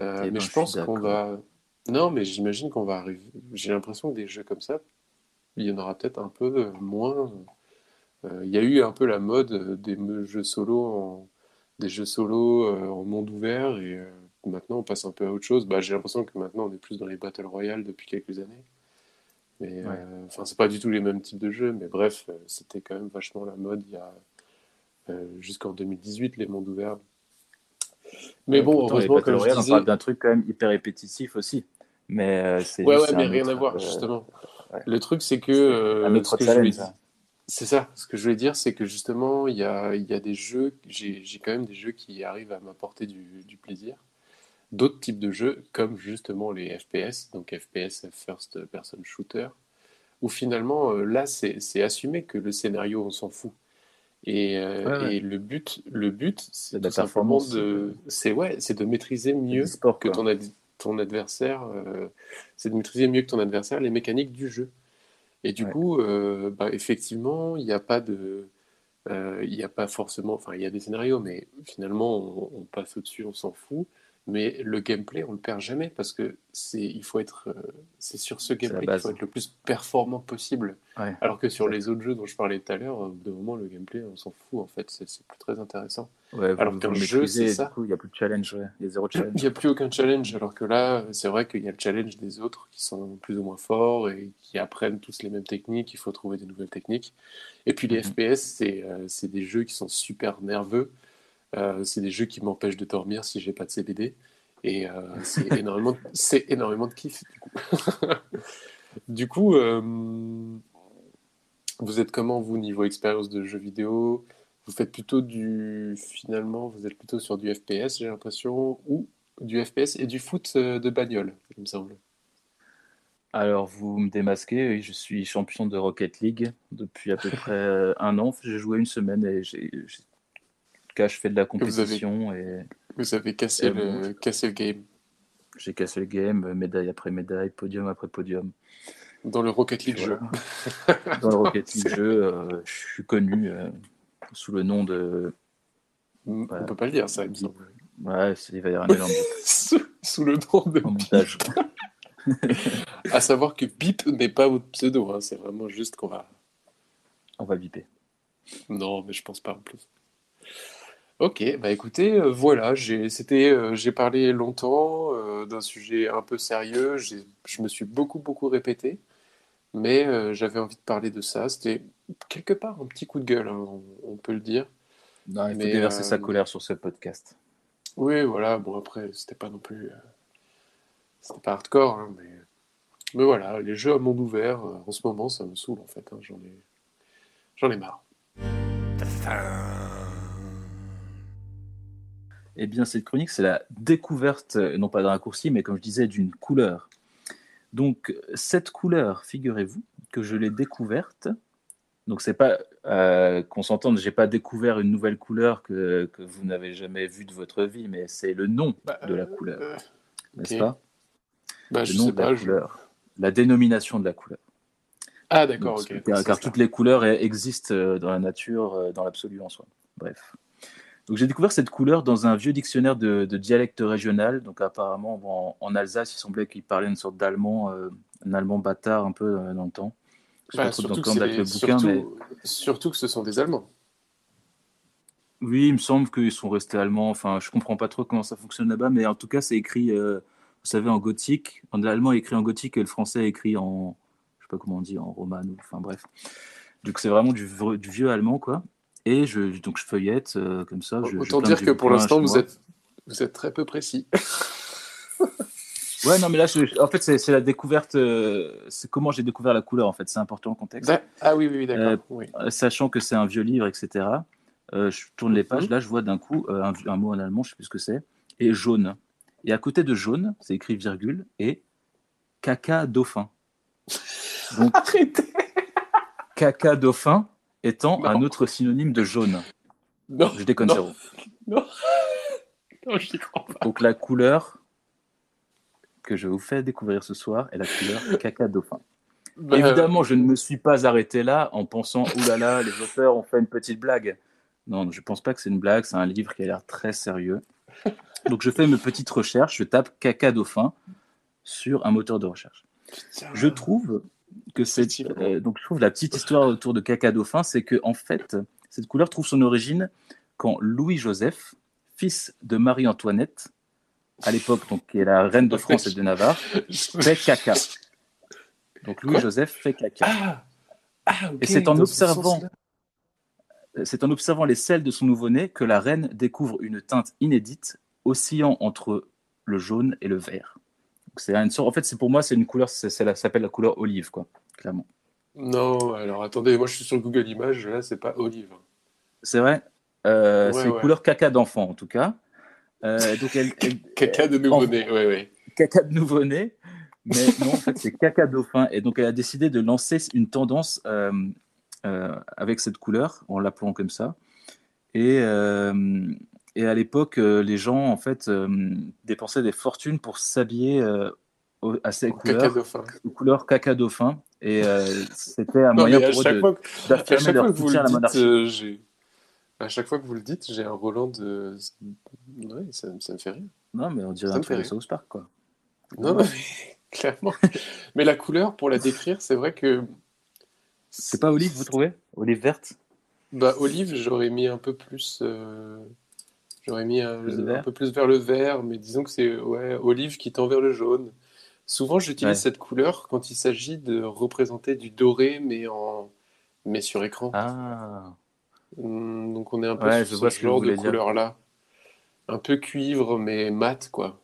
Euh, Eh ben, mais je je pense qu'on va. Non, mais j'imagine qu'on va arriver. J'ai l'impression que des jeux comme ça, il y en aura peut-être un peu euh, moins. Euh, Il y a eu un peu la mode euh, des jeux solo en... des jeux solo euh, en monde ouvert et euh, maintenant on passe un peu à autre chose. Bah, j'ai l'impression que maintenant on est plus dans les Battle Royale depuis quelques années. Mais Ouais. euh, enfin, c'est pas du tout les mêmes types de jeux, mais bref, euh, c'était quand même vachement la mode il y a euh, jusqu'en 2018 les mondes ouverts. Mais Ouais, bon, heureusement, comme je Royale, on disais, parle d'un truc quand même hyper répétitif aussi. Mais euh, c'est ouais, ouais, mais rien à voir euh, justement. ouais. Le truc, c'est que euh, un autre ce que je voulais challenge. dire- C'est ça. Ce que je voulais dire, c'est que justement, il y a, il y a des jeux, j'ai quand même des jeux qui arrivent à m'apporter du, du plaisir. d'autres types de jeux, comme justement les FPS, donc FPS, First Person Shooter, où finalement, euh, là, c'est assumé que le scénario, on s'en fout. Et, euh, Ouais, ouais. et le but, le but, c'est de la tout simplement performance. de, c'est ouais, c'est de maîtriser mieux sport, que ton, ad- ton adversaire, euh, c'est de maîtriser mieux que ton adversaire les mécaniques du jeu. Et du Ouais. coup, euh, bah, effectivement, il n'y a pas de, euh, il a pas forcément, enfin, il y a des scénarios, mais finalement, on, on passe au-dessus, on s'en fout. Mais le gameplay, on le perd jamais parce que c'est, il faut être, euh, c'est sur ce la gameplay qu'il faut être le plus performant possible. Ouais. Alors que sur les autres jeux dont je parlais tout à l'heure, d'un moment, le gameplay, on s'en fout en fait, c'est plus très intéressant. Ouais, Alors qu'un jeu, c'est ça. Il n'y a plus de challenge, ouais. il y a zéro <coughs> Il challenge. n'y a plus aucun challenge, alors que là, c'est vrai qu'il y a le challenge des autres qui sont plus ou moins forts et qui apprennent tous les mêmes techniques, il faut trouver des nouvelles techniques. Et puis les Mhm. FPS, c'est euh, c'est des jeux qui sont super nerveux, Euh, c'est des jeux qui m'empêchent de dormir si j'ai pas de CBD, et euh, c'est <laughs> énormément, c'est énormément de kiff. Du coup, <laughs> Du coup, euh, vous êtes comment vous niveau expérience de jeux vidéo? Vous faites plutôt du, finalement, vous êtes plutôt sur du FPS, j'ai l'impression, ou du FPS et du foot de bagnole, il me semble. Alors, vous me démasquez, je suis champion de Rocket League depuis à peu <laughs> près un an. J'ai joué une semaine et j'ai, cas, je fais de la vous avez- compétition et Vous avez cassé Et le, cassé le game. j'ai cassé le game, euh, médaille après médaille, podium après podium. Dans le Rocket League jeu. <laughs> Dans le Rocket <laughs> League jeu, euh, je suis connu euh, sous le nom de. On Voilà. peut pas le dire, ça, il. Ouais, il va y avoir un bip <laughs> sous, sous le nom de. en montage. À savoir que Bip n'est pas votre pseudo, hein, c'est vraiment juste qu'on va. On va biper. Non, mais je pense pas en plus. Ok, bah écoutez, euh, voilà, j'ai c'était, euh, j'ai parlé longtemps euh, d'un sujet un peu sérieux, j'ai- je me suis beaucoup beaucoup répété, mais euh, j'avais envie de parler de ça. C'était quelque part un petit coup de gueule, hein, on, on peut le dire. Non, il faut Mais, déverser euh, sa colère sur ce podcast. Oui, voilà, bon après, c'était pas non plus, euh, c'était pas hardcore, hein, mais, mais voilà, les jeux à monde ouvert, euh, en ce moment, ça me saoule en fait, hein, j'en ai, j'en ai marre. Eh bien, cette chronique, c'est la découverte, non pas d'un raccourci, mais comme je disais, d'une couleur. Donc, cette couleur, figurez-vous que je l'ai découverte. Donc, c'est pas euh, qu'on s'entende, j'ai pas découvert une nouvelle couleur que, que vous n'avez jamais vue de votre vie, mais c'est le nom Bah, de la couleur, euh, n'est-ce pas? Bah, Le je nom sais de la je- couleur, la dénomination de la couleur. Ah d'accord, ok. car, toutes les couleurs eh, existent euh, dans la nature, dans l'absolu en soi. Bref. Donc j'ai découvert cette couleur dans un vieux dictionnaire de, de dialecte régional. Donc apparemment bon, en, en Alsace, il semblait qu'il parlait une sorte d'allemand, euh, un allemand bâtard un peu euh, dans le temps. Bah, surtout, que le bouquin, mais surtout- que ce sont des Allemands. oui, il me semble qu'ils sont restés allemands. Enfin, je comprends pas trop comment ça fonctionne là-bas, mais en tout cas, c'est écrit, euh, vous savez, en gothique. En allemand est écrit en gothique et le français est écrit en, je sais pas comment on dit, en roman ou, enfin bref. Donc c'est vraiment du, du vieux allemand, quoi. Et je, donc je feuillette euh, comme ça. Je, Autant je dire que pour l'instant, vous êtes, vous êtes très peu précis. Ouais, non, mais là, je- en fait, c'est la découverte. euh, c'est comment j'ai découvert la couleur, en fait. C'est important le contexte. Da- Ah oui, oui, oui, d'accord. Euh, oui. Sachant que c'est un vieux livre, etc. je tourne les pages, Mhm. là je vois d'un coup un, un mot en allemand, je sais plus ce que c'est, et jaune. Et à côté de jaune, c'est écrit virgule et caca dauphin. Donc <laughs> Arrêtez caca dauphin étant Non. un autre synonyme de jaune. Non, Je déconne Non. zéro. non, <laughs> non, j'y crois pas. Donc la couleur que je vous fais découvrir ce soir est la couleur <laughs> caca dauphin. Bah, Évidemment, je ne me suis pas arrêté là en pensant « Ouh là là, les auteurs ont fait une petite blague ». Non, je pense pas que c'est une blague, c'est un livre qui a l'air très sérieux. Donc je fais mes petites recherches, je tape caca dauphin sur un moteur de recherche. Je trouve que Effectivement. euh, donc je trouve la petite histoire autour de caca dauphin, c'est que en fait cette couleur trouve son origine quand Louis Joseph, fils de Marie-Antoinette, à l'époque donc qui est la reine de France et de Navarre, <laughs> fait caca. Donc Louis Quoi Joseph fait caca. Ah, ah, Et c'est en dans ce observant sens-là. C'est en observant les selles de son nouveau-né que la reine découvre une teinte inédite, oscillant entre le jaune et le vert. C'est une sorte, en fait, c'est pour moi, c'est une couleur, la- ça s'appelle la couleur olive, quoi, clairement. Non, alors attendez, moi je suis sur Google Images, là c'est pas olive. C'est vrai. Euh, Ouais, c'est une ouais. couleur caca d'enfant, en tout cas. Euh, donc elle, elle- <laughs> Caca de nouveau-né, ouais, ouais. caca de nouveau-né, mais non, en fait, c'est caca dauphin. Et donc, elle a décidé de lancer une tendance euh, avec cette couleur, en l'appelant comme ça. Et, et à l'époque, les gens, en fait, dépensaient des fortunes pour s'habiller à ces Caca couleurs, dauphin. couleurs caca dauphin. Et euh, c'était un Non, moyen pour eux chaque de- fois, que- à d'affirmer leur soutien à la le dites, monarchie. euh, j'ai... À chaque fois que vous le dites, j'ai un Roland de... Ouais, ça, ça me fait rire. Non, mais on dirait Ça un truc de. South Park, quoi. Non, non, mais <laughs> clairement. Mais la couleur, pour la décrire, c'est vrai que... C'est pas olive, vous trouvez? Olive verte? Bah, olive, j'aurais mis un peu plus... euh, J'aurais mis un, un peu plus vers le vert, mais disons que c'est ouais, olive qui tend vers le jaune. Souvent, j'utilise Ouais. cette couleur quand il s'agit de représenter du doré, mais en mais sur écran. Ah, Hum, Donc on est un peu Ouais, sur je ce vois ce que genre de couleur-là. Un peu cuivre, mais mat, quoi.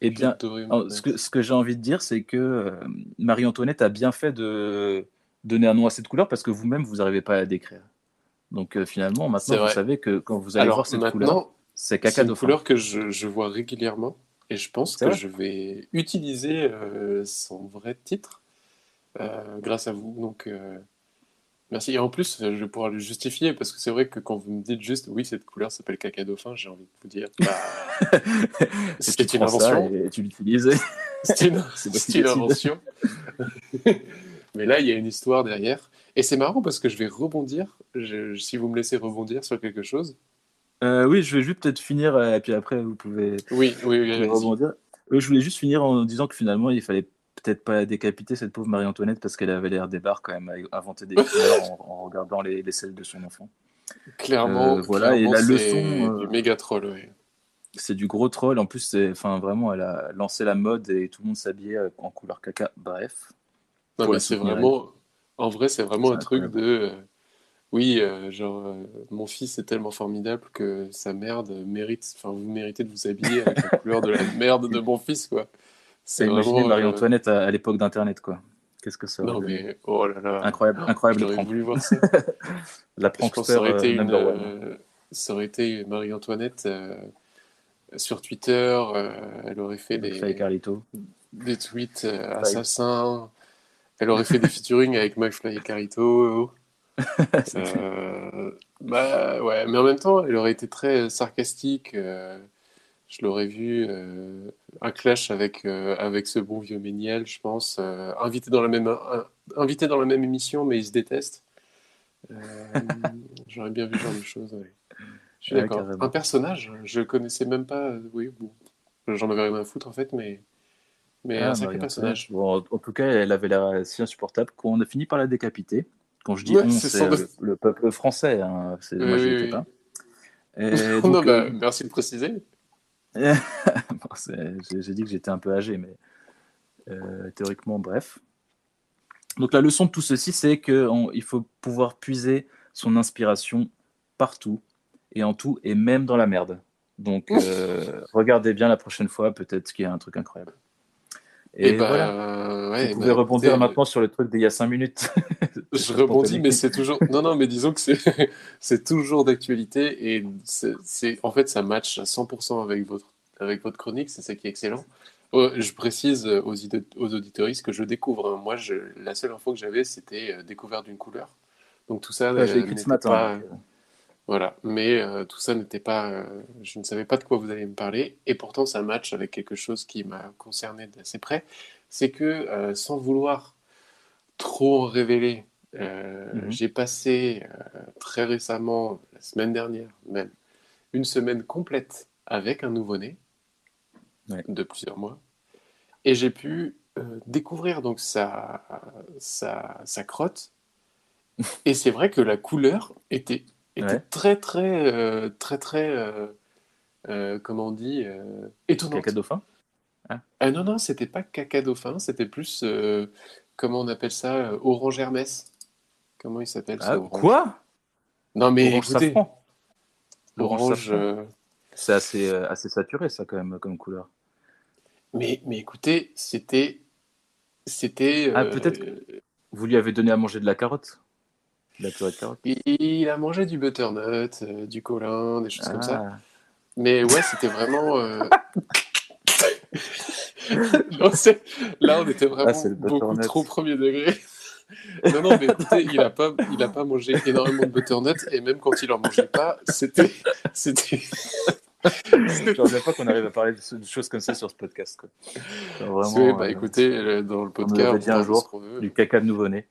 eh bien, Doré, Alors, mat. ce que, ce que j'ai envie de dire, c'est que euh, Marie-Antoinette a bien fait de donner un nom à cette couleur parce que vous-même, vous n'arrivez pas à la décrire. Donc euh, finalement, maintenant, vous savez que quand vous allez Alors voir cette couleur, c'est c'est caca une dauphin. couleur que je, je vois régulièrement et je pense C'est que je vais utiliser euh, son vrai titre euh, grâce à vous. Donc euh, merci. Et en plus, je vais pouvoir le justifier parce que c'est vrai que quand vous me dites juste oui, cette couleur s'appelle caca dauphin, j'ai envie de vous dire bah, <laughs> tu une invention. et tu l'utilises. <laughs> C'est une, C'est c'est invention. <laughs> Mais là, il y a une histoire derrière. Et c'est marrant parce que je vais rebondir, je- si vous me laissez rebondir sur quelque chose. Euh, oui, je vais juste peut-être finir euh, et puis après, vous pouvez, Oui, oui, oui, rebondir. Euh, je voulais juste finir en disant que finalement, il fallait peut-être pas décapiter cette pauvre Marie-Antoinette parce qu'elle avait l'air des barres quand même à inventer des couleurs en, en regardant les, les selles de son enfant. Clairement, Euh, voilà, et la leçon, du méga troll, oui. C'est du gros troll. En plus, enfin, vraiment, elle a lancé la mode et tout le monde s'habillait en couleur caca. Bref. Non, Pour mais la c'est soutenir, vraiment, en vrai, c'est vraiment un truc de, oui, euh, genre, euh, mon fils est tellement formidable que sa merde mérite, enfin, vous méritez de vous habiller avec la couleur de la <laughs> merde de mon fils, quoi. C'est vraiment, euh, Marie-Antoinette à, à l'époque d'Internet, quoi. Qu'est-ce que ça aurait non, mais, oh là là, Incroyable, incroyable le j'aurais voulu voir ça. <laughs> La prankster ça aurait été une, number one. ça aurait été Marie-Antoinette sur Twitter, elle aurait fait des, Carlito. des tweets euh, assassins. Elle aurait fait des featuring avec McFly et Carito. <laughs> Euh, bah ouais, mais en même temps, elle aurait été très sarcastique. euh, je l'aurais vu euh, un clash avec euh, avec ce bon vieux Méniel, je pense. euh, invité dans la même un- invité dans la même émission, mais ils se détestent. Euh, <laughs> J'aurais bien vu ce genre de choses. ouais. Je suis Ouais, d'accord. Un personnage, je connaissais même pas. euh, Oui, bon, j'en avais rien à foutre en fait, mais mais Ah, un sacré Marie-Antoinette. personnage. Bon, en tout cas, elle avait l'air si insupportable qu'on a fini par la décapiter. Quand je dis Ouais, on, c'est le, peuple français. hein. C'est- Oui, moi, j'y étais pas. Et <laughs> non, donc, bah, euh, merci de préciser. <laughs> Bon, c'est- J'ai j'ai dit que j'étais un peu âgé, mais euh, théoriquement, bref. Donc la leçon de tout ceci, c'est qu'il faut pouvoir puiser son inspiration partout et en tout, et même dans la merde. Donc <laughs> euh, regardez bien la prochaine fois, peut-être qu'il y a un truc incroyable. Et, Et, bah, voilà, ouais, vous bah, pouvez rebondir écoutez, maintenant sur le truc d'il y a 5 minutes. <laughs> Je <laughs> rebondis, mais c'est toujours. Non, non, mais disons que c'est <laughs> c'est toujours d'actualité et c'est en fait ça match à 100% avec votre avec votre chronique, c'est ça qui est excellent. Euh, je précise aux, aux auditoristes que je découvre. hein. Moi, je, la seule info que j'avais, c'était euh, découvert d'une couleur. Donc tout ça, Ouais, je l'ai euh, écrit ce matin. pas- euh, Voilà, mais euh, tout ça n'était pas. euh, je ne savais pas de quoi vous alliez me parler, et pourtant ça match avec quelque chose qui m'a concerné d'assez près. C'est que euh, sans vouloir trop en révéler, Mhm. j'ai passé très récemment, la semaine dernière même, une semaine complète avec un nouveau-né Ouais. de plusieurs mois, et j'ai pu découvrir donc sa, sa, sa crotte. <laughs> Et c'est vrai que la couleur était, était Ouais. très, très, euh, très, très, euh, euh, comment on dit, étonnante. Caca dauphin Ah non, non, c'était pas caca dauphin, c'était plus, comment on appelle ça, orange Hermès. Comment il s'appelle Ah, ça, orange? Quoi? Non, mais Orange écoutez, safran. Orange orange, safran. euh, C'est assez, assez saturé, ça, quand même, comme couleur. mais, mais écoutez, c'était, c'était, Ah, peut-être Vous lui avez donné à manger de la carotte la il, il a mangé du butternut, euh, du colin, des choses comme ça. Ah. Mais ouais, c'était vraiment. euh, <laughs> non, Là, on était vraiment Ah, beaucoup trop premier degré. Non, non, mais écoutez, il a pas, il a pas mangé énormément de butternut et même quand il en mangeait pas, c'était, c'était. Je reviens pas qu'on arrive à parler de, choses comme ça sur ce podcast. Quoi. Vraiment, Oui, bah euh, écoutez, dans le podcast, on dit un jour, du caca de nouveau-né.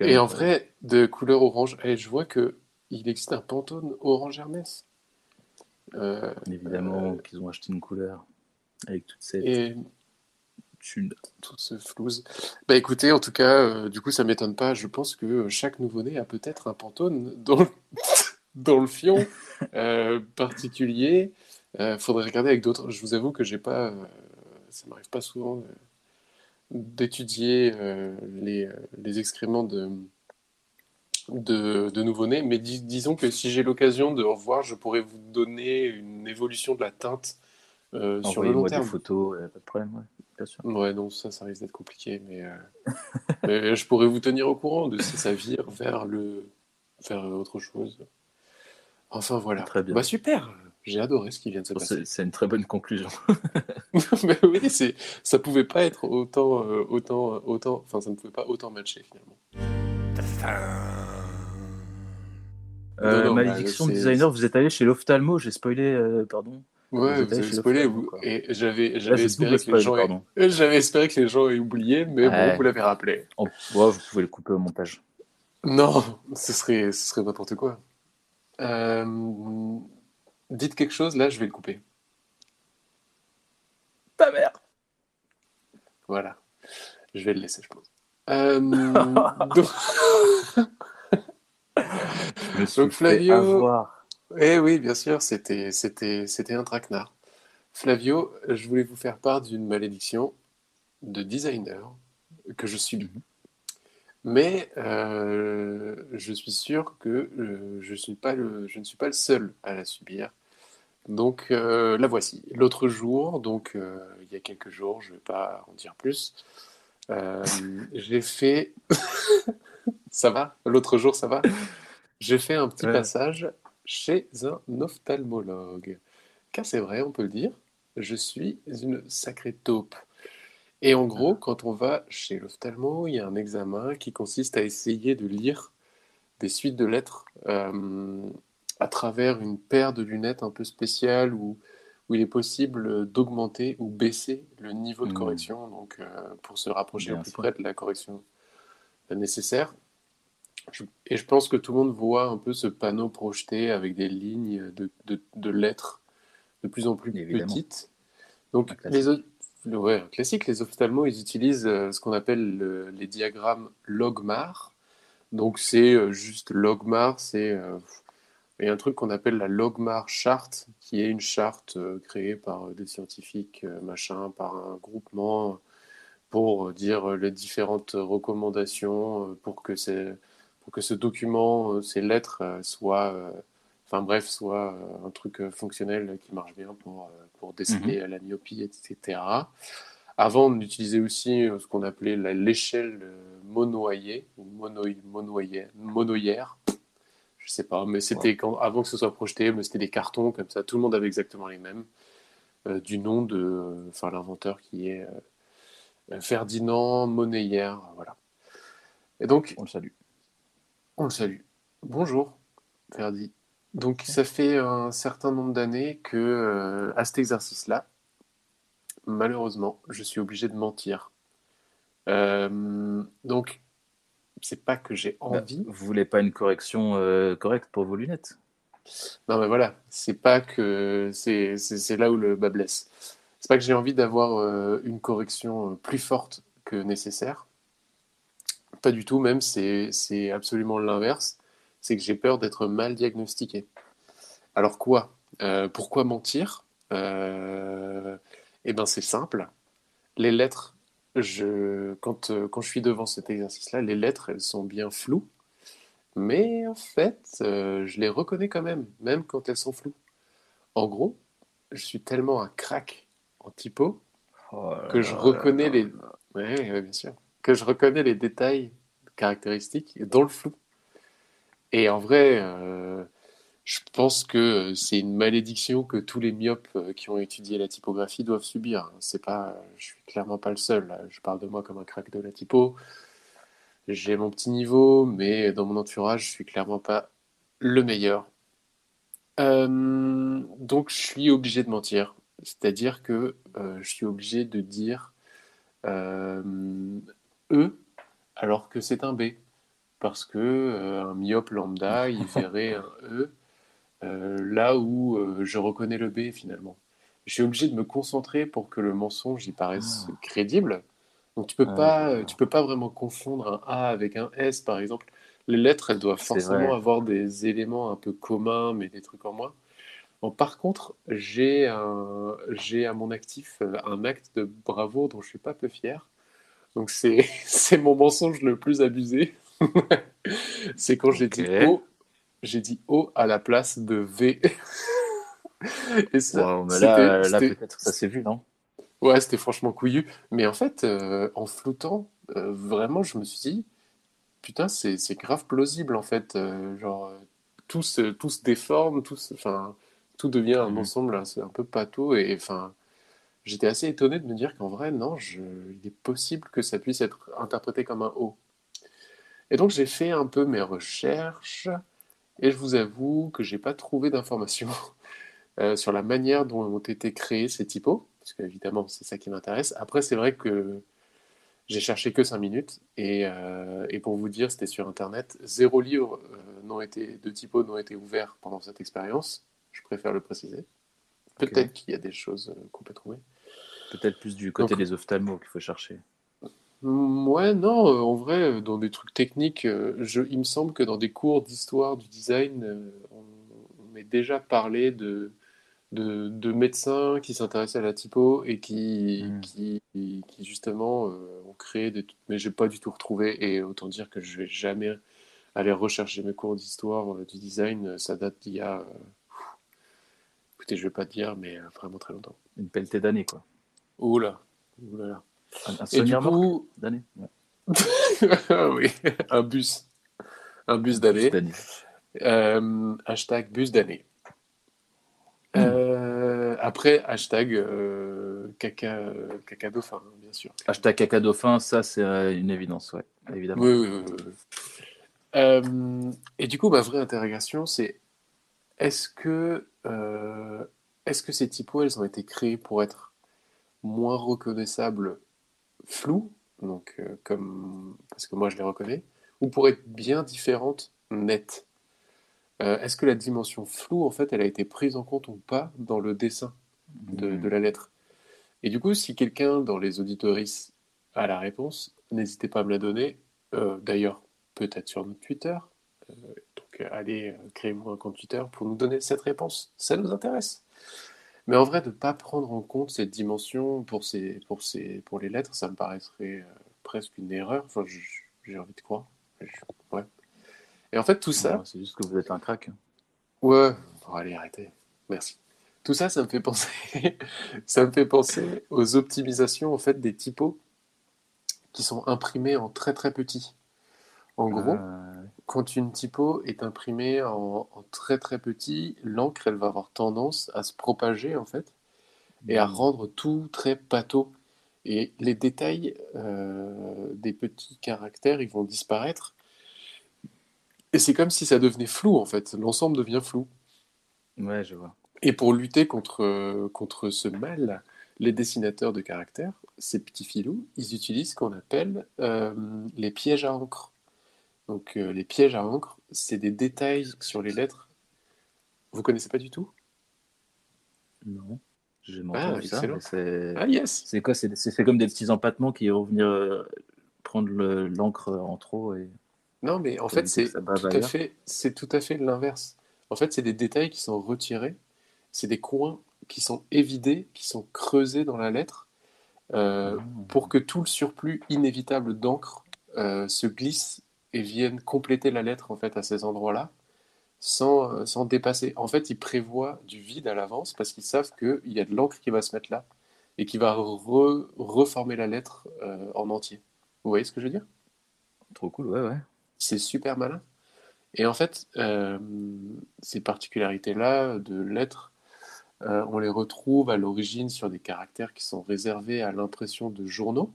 Et en euh, vrai, de couleur orange, et je vois que il existe un Pantone orange Hermès. Euh, Évidemment qu'ils ont acheté une couleur avec toute cette et thune. tout ce flouze. Bah écoutez, en tout cas, euh, du coup, ça m'étonne pas. Je pense que euh, chaque nouveau-né a peut-être un Pantone dans le, <laughs> dans le fion <laughs> euh, particulier. Euh, faudrait regarder avec d'autres. Je vous avoue que j'ai pas, euh, ça m'arrive pas souvent euh, d'étudier euh, les, euh, les excréments de, de, de nouveau-nés, mais dis- disons que si j'ai l'occasion de revoir, je pourrais vous donner une évolution de la teinte euh, sur le long Envoyez-moi des terme. photos, euh, pas de problème, ouais, bien sûr. Ouais, non, ça, ça risque d'être compliqué, mais, <laughs> mais je pourrais vous tenir au courant de si ça vire vers le vers autre chose. Enfin voilà. Très bien. Bah super, j'ai adoré ce qui vient de se passer. C'est une très bonne conclusion. <laughs> <laughs> mais oui, c'est ça pouvait pas être autant euh, autant autant enfin ça ne pouvait pas autant matcher finalement. Euh, Non, non, malédiction bah, de c'est- designer, vous êtes allé chez l'ophtalmo, j'ai spoilé, euh, pardon. Ouais, Vous avez spoilé vous- et j'avais espéré que les gens aient- j'avais espéré que les gens aient oublié, mais Ouais. bon, vous l'avez rappelé. Oh, vous pouvez le couper au montage. Non, ce serait, ce serait n'importe quoi. Euh, dites quelque chose, là, je vais le couper. Ta mère Voilà. Je vais le laisser, je pense. Euh, <laughs> donc, Je me suis Donc, fait Flavio- avoir. eh oui, bien sûr, c'était, c'était, c'était un traquenard. Flavio, je voulais vous faire part d'une malédiction de designer que je subis. Mais euh, je suis sûr que euh, je suis pas le, je ne suis pas le seul à la subir. Donc euh, la voici. L'autre jour, donc euh, il y a quelques jours, je ne vais pas en dire plus, euh, j'ai fait... <laughs> ça va? L'autre jour, ça va? J'ai fait un petit Ouais. passage chez un ophtalmologue. Car c'est vrai, on peut le dire, je suis une sacrée taupe. Et en gros, quand on va chez l'ophtalmo, il y a un examen qui consiste à essayer de lire des suites de lettres à travers une paire de lunettes un peu spéciales où, où il est possible d'augmenter ou baisser le niveau de Mhm. correction donc, euh, pour se rapprocher Bien au plus sûr. près de la correction nécessaire. Je- et je pense que tout le monde voit un peu ce panneau projeté avec des lignes de, de- de lettres de plus en plus Évidemment. petites. Donc, les, le- ouais, classique, les ophtalmos, ils utilisent euh, ce qu'on appelle le- les diagrammes logmar. Donc, c'est euh, juste logmar, c'est il y a un truc qu'on appelle la logmar chart, qui est une charte euh, créée par euh, des scientifiques, euh, machin, par un groupement pour dire les différentes recommandations pour que, c'est- pour que ce document, ces lettres soient, enfin bref, soient un truc fonctionnel qui marche bien pour, pour déceler euh, la myopie, etc. Avant, on utilisait aussi ce qu'on appelait la- l'échelle monoyer, ou mono, monoyer, monoyère. Je sais pas, mais c'était quand, avant que ce soit projeté, mais c'était des cartons comme ça, tout le monde avait exactement les mêmes, euh, du nom de, euh, enfin l'inventeur qui est euh, Ferdinand Moneyer, voilà. Et donc, On le salue. on le salue. Bonjour, Ferdi. Donc, ça fait un certain nombre d'années que, euh, à cet exercice-là, malheureusement, je suis obligé de mentir. Euh, donc, c'est pas que j'ai Bah, envie. vous voulez pas une correction euh, correcte pour vos lunettes? Non, mais voilà, c'est pas que c'est là où le bas blesse. C'est pas que j'ai envie d'avoir euh, une correction euh, plus forte que nécessaire. Pas du tout, même, c'est c'est absolument l'inverse. C'est que j'ai peur d'être mal diagnostiqué. Alors quoi? Euh, pourquoi mentir? Eh ben, c'est simple. Les lettres, je, quand, euh, quand je suis devant cet exercice-là, les lettres, elles sont bien floues. Mais en fait, euh, je les reconnais quand même, même quand elles sont floues. En gros, je suis tellement un crack en typo que je reconnais les... Ouais, ouais, bien sûr. Que je reconnais les détails caractéristiques dans le flou. Et en vrai, euh, je pense que c'est une malédiction que tous les myopes euh, qui ont étudié la typographie doivent subir. C'est pas, je suis clairement pas le seul. Je parle de moi comme un crack de la typo. J'ai mon petit niveau, mais dans mon entourage, je suis clairement pas le meilleur. Euh, donc, je suis obligé de mentir. C'est-à-dire que euh, je suis obligé de dire euh, E alors que c'est un B. Parce que euh, un myope lambda, il verrait un E euh, là où euh, je reconnais le B finalement. Je suis obligé de me concentrer pour que le mensonge y paraisse crédible. Donc tu peux Ah, pas, d'accord. tu peux pas vraiment confondre un A avec un S par exemple. Les lettres, elles doivent forcément avoir des éléments un peu communs, mais des trucs en moins. Bon, par contre, j'ai à mon actif euh, un acte de bravoure dont je suis pas peu fier. Donc c'est, <laughs> mon mensonge le plus abusé. <laughs> c'est quand j'ai dit. J'ai dit O à la place de V. <laughs> Et ça, Wow, mais c'était- là, peut-être ça s'est vu, non? Ouais, c'était franchement couillu. Mais en fait, euh, en floutant, euh, vraiment, je me suis dit, putain, c'est grave plausible, en fait. Euh, genre, tout se, tout se déforme, tout, se- tout devient un Mhm. ensemble, c'est un peu pâteau. Et enfin, j'étais assez étonné de me dire qu'en vrai, non, je, il est possible que ça puisse être interprété comme un O. Et donc, j'ai fait un peu mes recherches, et je vous avoue que j'ai pas trouvé d'informations <laughs> euh, sur la manière dont ont été créés ces typos, parce qu'évidemment, c'est ça qui m'intéresse. Après, c'est vrai que j'ai cherché que 5 minutes, et, euh, et pour vous dire, c'était sur Internet. Zéro livre euh, été, de typos n'ont été ouverts pendant cette expérience. Je préfère le préciser. Peut-être qu'il y a des choses qu'on peut trouver. Peut-être plus du côté Donc- des ophtalmos qu'il faut chercher. Ouais, non, euh, en vrai, euh, dans des trucs techniques, euh, je, il me semble que dans des cours d'histoire du design, on, on m'est déjà parlé de, de, de médecins qui s'intéressaient à la typo et qui, Mm. qui, qui, justement ont créé des... Mais j'ai pas du tout retrouvé et autant dire que je vais jamais aller rechercher mes cours d'histoire du design, ça date d'il y a... Écoutez, je vais pas te dire, mais vraiment très longtemps. Une pelletée d'années, quoi. Oula, oula. Un, un souvenir coup, Ouais. <laughs> oui, un bus. Un bus d'année. Euh, hashtag bus d'année. Euh, après, hashtag euh, caca, caca dauphin, hein, bien sûr. Hashtag caca dauphin, ça c'est une évidence, ouais, évidemment. Oui, oui, oui, oui. Et du coup, ma vraie interrogation, c'est est-ce que, est-ce que ces typos, elles ont été créées pour être moins reconnaissables floues, donc euh, comme parce que moi je les reconnais, ou pour être bien différentes nettes Euh, Est-ce que la dimension floue, en fait, elle a été prise en compte ou pas dans le dessin de, Mhm. de la lettre? Et du coup, si quelqu'un dans les auditoristes a la réponse, n'hésitez pas à me la donner. Euh, D'ailleurs, peut-être sur notre Twitter. Donc, allez, créez-vous un compte Twitter pour nous donner cette réponse. Ça nous intéresse. Mais en vrai, de ne pas prendre en compte cette dimension pour, ces, pour, ces, pour les lettres, ça me paraîtrait euh, presque une erreur. Enfin, j'ai envie de croire. Ouais. Et en fait, tout ça, C'est juste que vous êtes un crack. Ouais, bon, allez, arrêtez. Merci. Tout ça, ça me fait penser, <laughs> ça me fait penser aux optimisations en fait des typos qui sont imprimés en très très petit. En gros, Euh, quand une typo est imprimée en, en très très petit, l'encre elle va avoir tendance à se propager en fait et à rendre tout très pâteau. Et les détails euh, des petits caractères, ils vont disparaître. Et c'est comme si ça devenait flou en fait. L'ensemble devient flou. Ouais, je vois. Et pour lutter contre, euh, contre ce mal, les dessinateurs de caractères, ces petits filous, ils utilisent ce qu'on appelle euh, les pièges à encre. Donc euh, les pièges à encre, c'est des détails sur les lettres. Vous connaissez pas du tout? Non, j'ai Ah, ça. c'est Ah yes c'est quoi? C'est c'est fait comme des petits empattements qui vont venir euh, prendre le- l'encre en trop et Non, mais en fait, c'est tout à fait, c'est tout à fait l'inverse. En fait, c'est des détails qui sont retirés, c'est des coins qui sont évidés, qui sont creusés dans la lettre, euh, Ah. pour que tout le surplus inévitable d'encre euh, se glisse et vienne compléter la lettre en fait à ces endroits-là, sans, euh, sans dépasser. En fait, ils prévoient du vide à l'avance parce qu'ils savent qu'il y a de l'encre qui va se mettre là et qui va re- reformer la lettre euh, en entier. Vous voyez ce que je veux dire? Trop cool, ouais, ouais. c'est super malin. Et en fait, euh, ces particularités-là de lettres, euh, on les retrouve à l'origine sur des caractères qui sont réservés à l'impression de journaux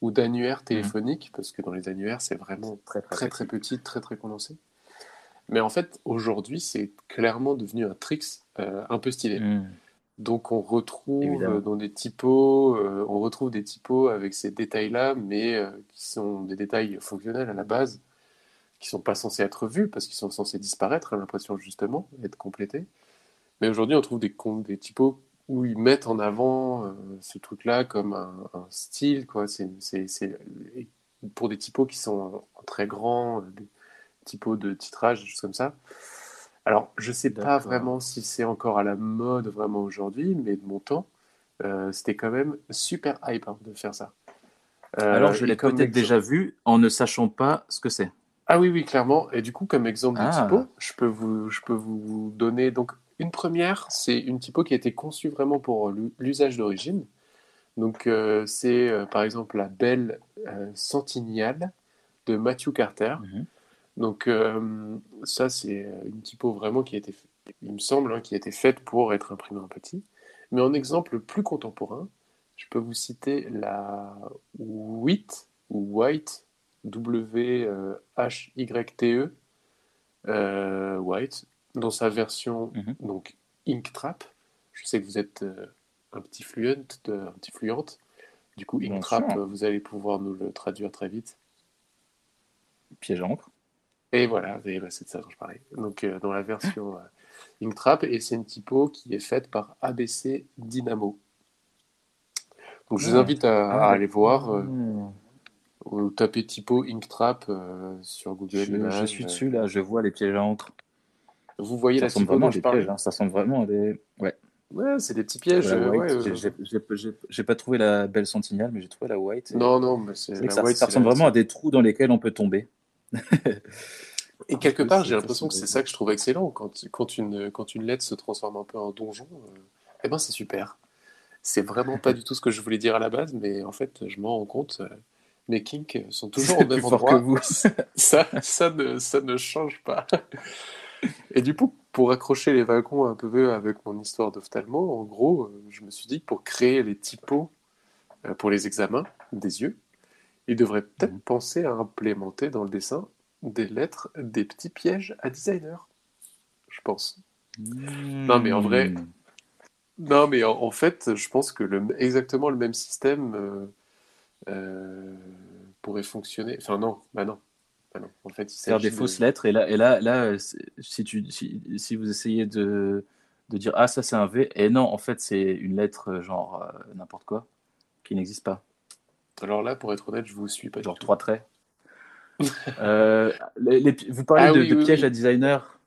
ou d'annuaires téléphoniques, parce que dans les annuaires, c'est vraiment Très, très très petit, très très condensé. Mais en fait, aujourd'hui, c'est clairement devenu un tricks euh, un peu stylé. Hmm. Donc on retrouve Évidemment. dans des typos, euh, on retrouve des typos avec ces détails-là, mais euh, qui sont des détails fonctionnels à la base, qui sont pas censés être vus parce qu'ils sont censés disparaître à l'impression justement, être complétés. Mais aujourd'hui, on trouve des, des typos où ils mettent en avant euh, ce truc-là comme un, un style, quoi. C'est, c'est, c'est- et pour des typos qui sont très grands, euh, des typos de titrage, des choses comme ça. Alors, je sais pas vraiment si c'est encore à la mode vraiment aujourd'hui, mais de mon temps, euh, c'était quand même super hype hein, de faire ça. Euh, Alors, je l'ai peut-être exemple- déjà vu en ne sachant pas ce que c'est. Ah oui, oui, clairement. Et du coup, comme exemple de Ah. typo, je peux vous, je peux vous donner donc une première, c'est une typo qui a été conçue vraiment pour l'u- l'usage d'origine. Donc, euh, c'est euh, par exemple la belle euh, Sentinelle de Matthew Carter. Mhm. Donc, euh, ça, c'est euh, une typo vraiment qui a été, il me semble, hein, qui a été faite pour être imprimée en petit. Mais en exemple plus contemporain, je peux vous citer la WHYT, ou White, W-H-Y-T-E, euh, White, dans sa version Mhm. donc Inktrap. Je sais que vous êtes euh, un petit fluent, de- un petit fluente. Du coup, Inktrap, vous allez pouvoir nous le traduire très vite. Piège à encre. Et voilà, bah, c'est de ça dont je parlais. Donc, euh, dans la version <laughs> euh, Inktrap, et c'est une typo qui est faite par ABC Dynamo. Donc, je vous invite à, à Ah, aller voir, euh, Hmm. ou taper typo Inktrap sur Google Je, je suis dessus là, je vois les pièges à encre. Vous voyez Ça la typo dont je des parlais pièges. hein. Ça ressemble vraiment des. Ouais. Ouais, c'est des petits pièges. Euh, white, ouais, j'ai- euh, j'ai- pas trouvé la belle sentinelle, mais j'ai trouvé la white. et- Non, non, mais c'est ça, white, ça ressemble la- vraiment à des trous dans lesquels on peut tomber. Et quelque part, j'ai l'impression que semble- c'est ça que je trouve excellent. Quand, quand, une, quand une lettre se transforme un peu en donjon, euh, eh ben c'est super. C'est vraiment pas du tout ce que je voulais dire à la base, mais en fait, je m'en rends compte. euh, mes kinks sont toujours <laughs> au même endroit. que vous. <laughs> Ça, ça, ne, ça ne change pas. <laughs> Et du coup, pour accrocher les wagons un peu avec mon histoire d'ophtalmo, en gros, euh, je me suis dit que pour créer les typos euh, pour les examens des yeux, il devrait peut-être Mhm. penser à implémenter dans le dessin des lettres, des petits pièges à designer. Je pense. Non, mais en vrai, Hmm. Non, mais en, en fait, je pense que le, exactement le même système euh, euh, pourrait fonctionner. Enfin, non, bah non. Non. En fait, faire des de- fausses lettres. Et là, et là, là si, tu, si, si vous essayez de, de dire Ah, ça c'est un V, et non, en fait, c'est une lettre euh, genre euh, n'importe quoi, qui n'existe pas. Alors là, pour être honnête, je vous suis pas Genre trois traits. <laughs> Euh, les- les pi- vous parlez Ah de, oui, de oui, pièges oui. à designer.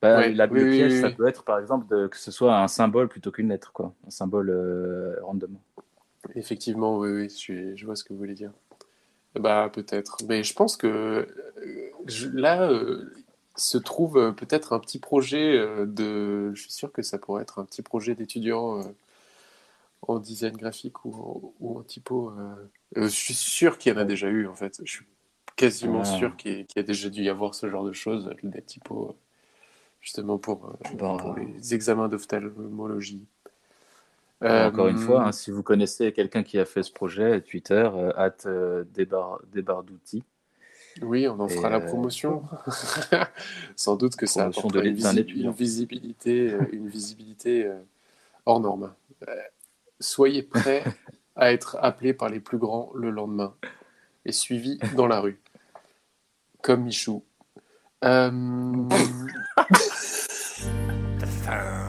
Bah, Ouais, la, le piège, ça peut être par exemple de, que ce soit un symbole plutôt qu'une lettre, quoi. Un symbole euh, random. Effectivement, oui, oui, je vois ce que vous voulez dire. Bah, peut-être. Mais je pense que euh, je- là euh, se trouve euh, peut-être un petit projet de. Je suis sûr que ça pourrait être un petit projet d'étudiant euh, en design graphique ou, en- ou en typo. euh. Je suis sûr qu'il y en a déjà eu, en fait. Je suis quasiment Ah. sûr qu'il y, a déjà dû y avoir ce genre de choses, des typos, euh, justement pour, Bon, pour les examens d'ophtalmologie. Encore Euh, une fois, hein, si vous connaissez quelqu'un qui a fait ce projet, Twitter, euh, at euh, débar, débardouti. Oui, on en Et, fera la euh, promotion. <laughs> Sans doute que ça de une, visi- une visibilité, euh, une visibilité euh, hors norme. Euh, soyez prêts à être appelés par les plus grands le lendemain et suivis dans la rue, comme Michou. Euh, <laughs>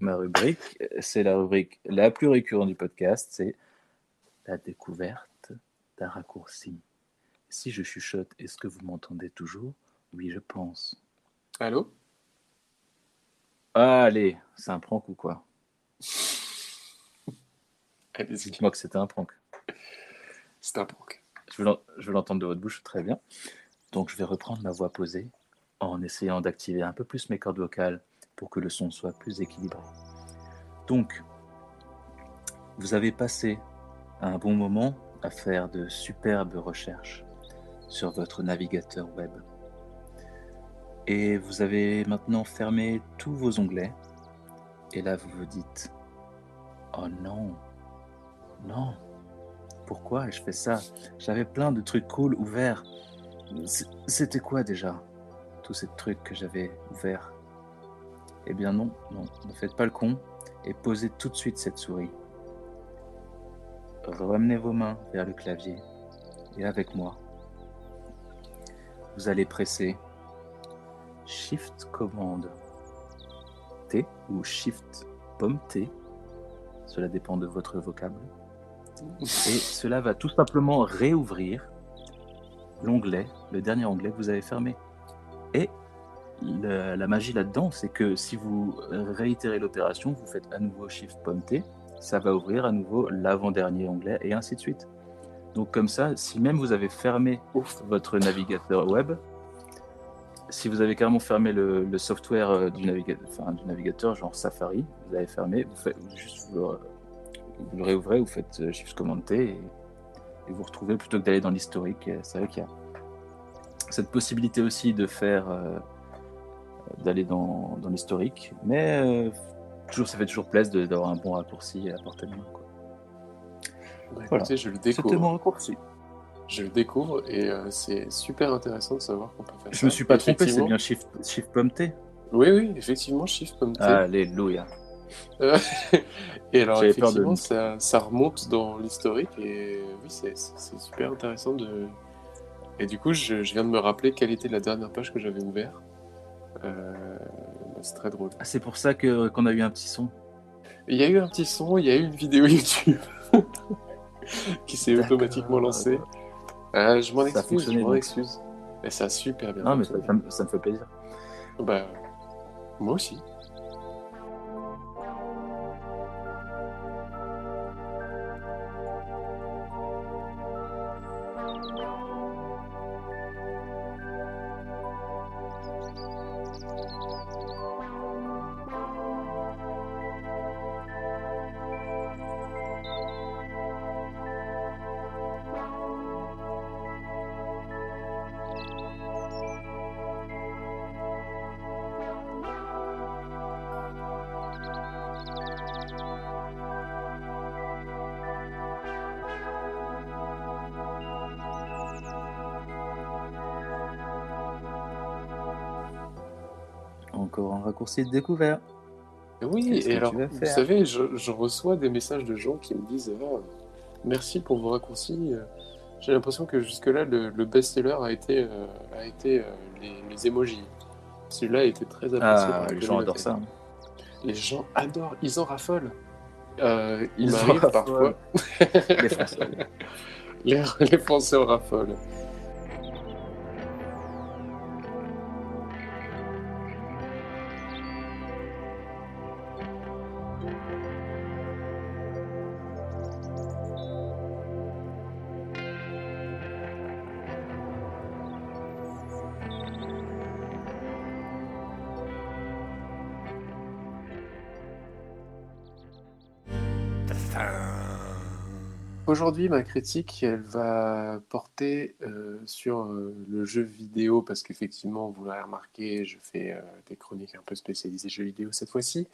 Ma rubrique, c'est la rubrique la plus récurrente du podcast, c'est la découverte d'un raccourci. Si je chuchote, est-ce que vous m'entendez toujours? Oui, je pense. Allô? Ah, allez, c'est un prank ou quoi? Dites-moi que c'était un prank. c'est un prank. Je veux l'entendre de votre bouche, très bien. Donc je vais reprendre ma voix posée en essayant d'activer un peu plus mes cordes vocales pour que le son soit plus équilibré. Donc, vous avez passé un bon moment à faire de superbes recherches sur votre navigateur web. Et vous avez maintenant fermé tous vos onglets. Et là, vous vous dites, oh non, non, pourquoi je fais ça? J'avais plein de trucs cool ouverts. C'était quoi déjà Tous ces trucs que j'avais ouverts? Eh bien non, non, ne faites pas le con et posez tout de suite cette souris. Ramenez vos mains vers le clavier et avec moi, vous allez presser Shift commande T ou Shift pomme T, cela dépend de votre vocable. <laughs> Et cela va tout simplement réouvrir l'onglet, le dernier onglet que vous avez fermé. Et la magie là-dedans, c'est que si vous réitérez l'opération, vous faites à nouveau Shift T, ça va ouvrir à nouveau l'avant-dernier onglet et ainsi de suite. Donc comme ça, si même vous avez fermé Ouf. votre navigateur web, si vous avez carrément fermé le, le software euh, du, naviga- enfin, du navigateur, genre Safari, vous avez fermé, vous, faites, vous juste vous le, vous le réouvrez, vous faites euh, Shift Command T et, et vous retrouvez plutôt que d'aller dans l'historique. euh, C'est vrai qu'il y a cette possibilité aussi de faire euh, d'aller dans, dans l'historique, mais euh, toujours, ça fait toujours plaisir d'avoir un bon raccourci à portée de main. quoi. Bah, Voilà. écoutez, je le C'était découvre. mon raccourci. Je le découvre et euh, c'est super intéressant de savoir qu'on peut faire ça. Je me suis pas trompé, c'est bien Shift, Shift T. Oui, oui, effectivement, Shift T. Alléluia. Euh, <laughs> et alors, de- effectivement, ça, ça remonte dans l'historique et oui, c'est super intéressant de. Et du coup, je, je viens de me rappeler quelle était la dernière page que j'avais ouverte. Euh, c'est très drôle. Ah, c'est pour ça que qu'on a eu un petit son. Il y a eu un petit son, il y a eu une vidéo <laughs> YouTube qui s'est D'accord. automatiquement lancée. Euh, je m'en Ça excuse, je m'en donc. excuse. Et ça a super bien Non, mais ça me- ça me fait plaisir. Bah, moi aussi. Raccourci de découvert. Oui, et alors, vous savez, je, je reçois des messages de gens qui me disent Ah, Merci pour vos raccourcis. Euh, J'ai l'impression que jusque-là, le, le best-seller a été, euh, a été euh, les, les emojis. Celui-là a été très apprécié Ah, les gens adorent ça. Les gens adorent, ils en raffolent. Euh, il Ils en raffolent. parfois. Les Français. <laughs> les, les Français en raffolent. Aujourd'hui, ma critique, elle va porter euh, sur euh, le jeu vidéo, parce qu'effectivement, vous l'avez remarqué, je fais euh, des chroniques un peu spécialisées jeux vidéo cette fois-ci.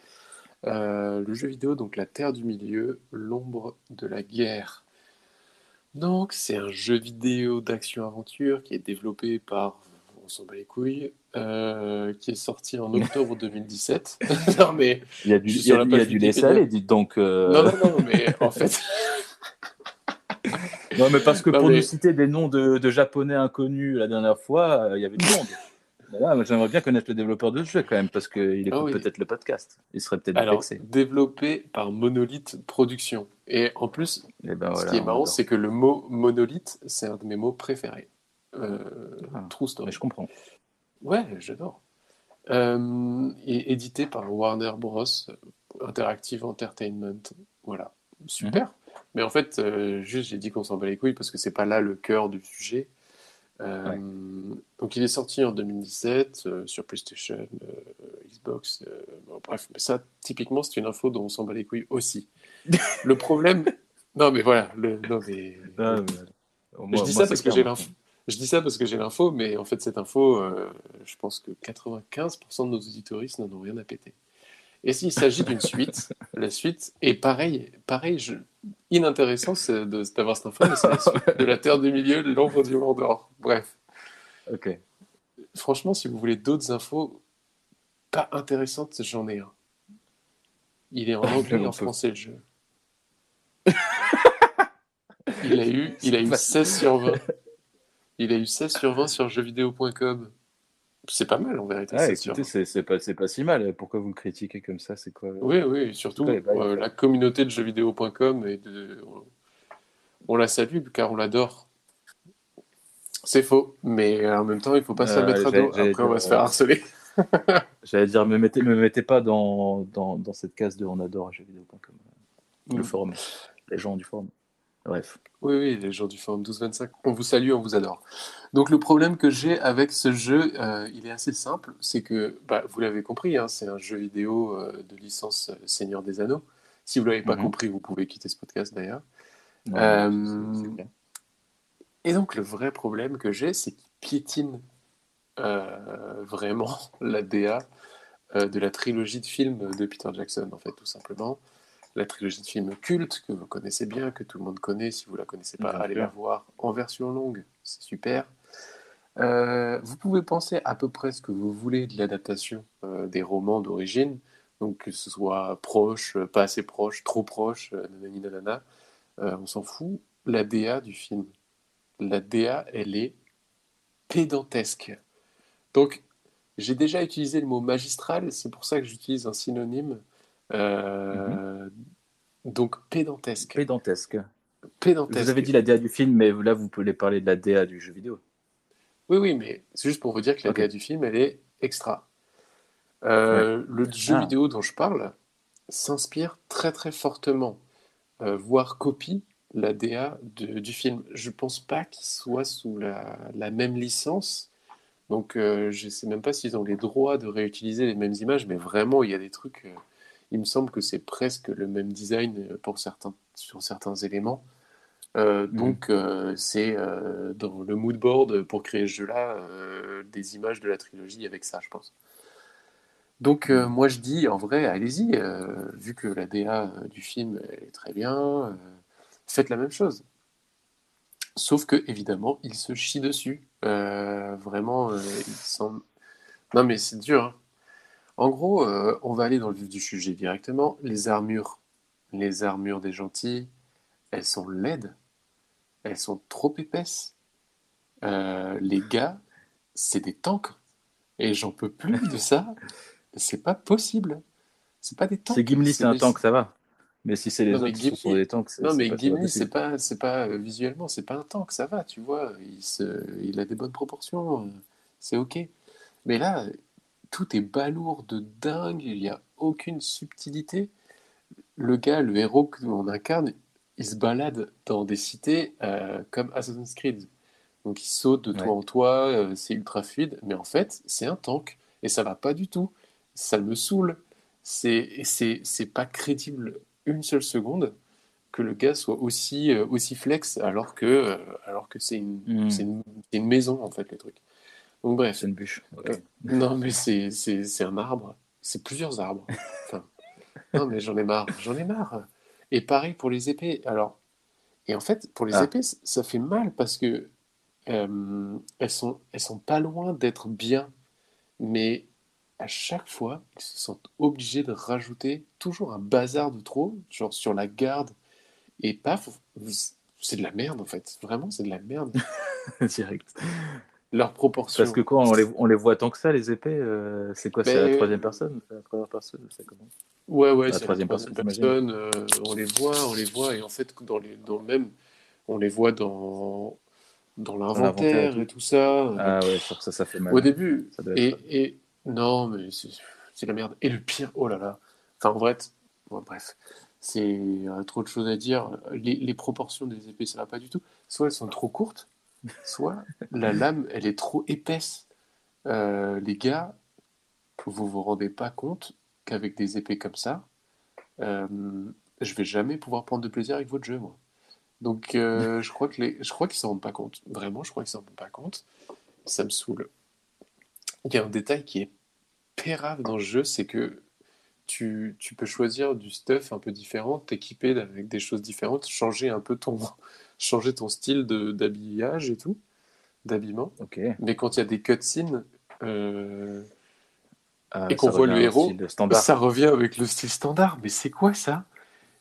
Euh, le jeu vidéo, donc La Terre du Milieu, l'ombre de la guerre. Donc, c'est un jeu vidéo d'action-aventure qui est développé par, s'en bat les couilles, euh, qui est sorti en octobre 2017. <laughs> non, mais Il y a du, Je suis il y a, sur la il y a page du lait Wikipédia. salé, dites donc. euh, non, non, non, mais en fait. <laughs> Non, mais parce que Non, pour mais- nous citer des noms de, de japonais inconnus la dernière fois, euh, il y avait du monde. J'aimerais bien connaître le développeur de ce jeu quand même, parce qu'il écoute Ah oui. peut-être le podcast. Il serait peut-être Alors, vexé. développé par Monolith Productions. Et en plus, Et ben, ce qui est marrant, c'est que le mot monolithe, c'est un de mes mots préférés. Euh, Ah. True story. Mais je comprends. Ouais, j'adore. Euh, et édité par Warner Bros. Interactive Entertainment. Voilà. Super. Mhm. Mais en fait, euh, juste, j'ai dit qu'on s'en bat les couilles parce que c'est pas là le cœur du sujet. Euh, Ouais. Donc, il est sorti en 2017 euh, sur PlayStation, Xbox. bon, bref, mais ça, typiquement, c'est une info dont on s'en bat les couilles aussi. <laughs> le problème. Non, mais voilà. Le... Non, mais... Mais- je dis moi, ça parce que j'ai l'info. Je dis ça parce que j'ai l'info, mais en fait, cette info, euh, je pense que 95% de nos auditoristes n'en ont rien à péter. Et s'il s'agit d'une suite, <laughs> la suite est pareil, pareil je... inintéressant d'avoir cette info, mais c'est la suite <laughs> de la Terre du Milieu, l'ombre du Mordor. Bref, Ok. franchement, si vous voulez d'autres infos pas intéressantes, j'en ai un. Il est en <laughs> anglais et en français, le jeu. Il a eu, il a eu 16 sur 20. Il a eu 16 sur 20 sur jeuxvideo.com. C'est pas mal en vérité. Ah, 16 sur écoutez, c'est pas, si mal. Pourquoi vous me critiquez comme ça? C'est quoi? 20. Oui, oui, surtout bah, euh, la communauté de jeuxvideo.com et de... on la salue car on l'adore. C'est faux, mais en même temps, il faut pas se la Euh, mettre à dos. Après, on va se faire euh, harceler. <laughs> J'allais dire, me mettez, me mettez pas dans, dans, dans cette case de on adore jeuxvideo.com. Le forum. Les gens du forum. Bref. Oui, oui, les gens du forum 1225, on vous salue, on vous adore. Donc le problème que j'ai avec ce jeu, euh, il est assez simple, c'est que, bah, vous l'avez compris, hein, c'est un jeu vidéo euh, de licence euh, Seigneur des Anneaux. Si vous l'avez pas Mhm. compris, vous pouvez quitter ce podcast d'ailleurs. Euh. Et donc le vrai problème que j'ai, c'est qu'il piétine vraiment <laughs> la DA de la trilogie de films de Peter Jackson, en fait, tout simplement. La trilogie de films culte que vous connaissez bien, que tout le monde connaît. Si vous la connaissez pas, Bien allez la voir en version longue, c'est super. Euh, vous pouvez penser à peu près ce que vous voulez de l'adaptation euh, des romans d'origine, donc que ce soit proche, pas assez proche, trop proche, euh, nanani nanana, on s'en fout. La DA du film, la DA, elle est pédantesque. Donc, j'ai déjà utilisé le mot magistral, c'est pour ça que j'utilise un synonyme. Euh, Donc, pédantesque. Pédantesque. pédantesque. Vous avez dit la DA du film, mais là, vous pouvez parler de la DA du jeu vidéo. Oui, oui, mais c'est juste pour vous dire que la. DA du film, elle est extra. Euh, Le jeu Ah. vidéo dont je parle s'inspire très très fortement, euh, voire copie la DA de- du film. Je pense pas qu'il soit sous la, la même licence, donc euh, je sais même pas s'ils ont les droits de réutiliser les mêmes images, mais vraiment il y a des trucs. Il me semble que c'est presque le même design euh, pour certains, sur certains éléments. Euh, donc, euh, c'est euh, dans le mood board pour créer ce jeu-là des images de la trilogie avec ça, je pense. Donc, moi, je dis en vrai, allez-y, vu que la DA du film elle est très bien, faites la même chose. Sauf que, évidemment, il se chie dessus. Vraiment, il semble. Non, mais c'est dur. hein. En gros, euh, on va aller dans le vif du sujet directement. Les armures, les armures des gentils, elles sont laides, elles sont trop épaisses. Euh, les gars, c'est des tanks. Et j'en peux plus de ça. C'est pas possible. C'est pas des tanks. C'est Gimli, c'est un des- tank, ça va. Mais si c'est les Non, autres qui sont des tanks, c'est Non, mais Gimli, c'est pas, c'est pas euh, visuellement, c'est pas un tank, ça va, tu vois. Il, se, il a des bonnes proportions, c'est ok. Mais là, tout est balourd de dingue, il n'y a aucune subtilité. Le gars, le héros que l'on incarne, il se balade dans des cités euh, comme Assassin's Creed. Donc il saute de toit Ouais. en toit, euh, c'est ultra fluide, mais en fait, c'est un tank et ça va pas du tout. Ça me saoule. C'est pas crédible une seule seconde que le gars soit aussi euh, aussi flex alors que alors que c'est une, Hmm. une maison en fait les trucs. Donc bref. C'est une bûche. Euh, Non, mais c'est c'est- c'est un arbre. C'est plusieurs arbres. Enfin, non, mais j'en ai marre. J'en ai marre. Et pareil pour les épées. Alors, et en fait, pour les Ah. épées, ça fait mal parce que euh, elles sont, elles sont pas loin d'être bien. Mais à chaque fois, ils se sentent obligés de rajouter toujours un bazar de trop, genre sur la garde. Et paf, c'est de la merde en fait. Vraiment, c'est de la merde. <laughs> Direct. Leur proportion. Parce que quoi, on les, on les voit tant que ça, les épées euh, C'est quoi C'est la troisième personne la première personne C'est comment? Ouais, ouais, La c'est la troisième personne, personne. euh, on les voit, on les voit, et en fait, dans, les, dans le même, on les voit dans, dans l'inventaire et tout ça. Ah ouais, sur ça, ça fait mal. Au début. Ça doit Et, être- et non, mais c'est la merde. Et le pire, oh là là. Enfin, en vrai, t- bon, bref, c'est euh, trop de choses à dire. Les, les proportions des épées, ça va pas du tout. Soit elles sont trop courtes, soit la lame, elle est trop épaisse. Euh, les gars, vous vous rendez pas compte qu'avec des épées comme ça, euh, je vais jamais pouvoir prendre de plaisir avec votre jeu, moi. Donc, euh, je crois que les, je crois qu'ils s'en rendent pas compte. Vraiment, je crois qu'ils s'en rendent pas compte. Ça me saoule. Il y a un détail qui est pérave dans le jeu, c'est que tu, tu peux choisir du stuff un peu différent, t'équiper avec des choses différentes, changer un peu ton, changer ton style de, d'habillage et tout, d'habillement. Mais quand il y a des cutscenes, euh, Ah, Et qu'on voit le héros, ça revient avec le style standard. Mais c'est quoi ça?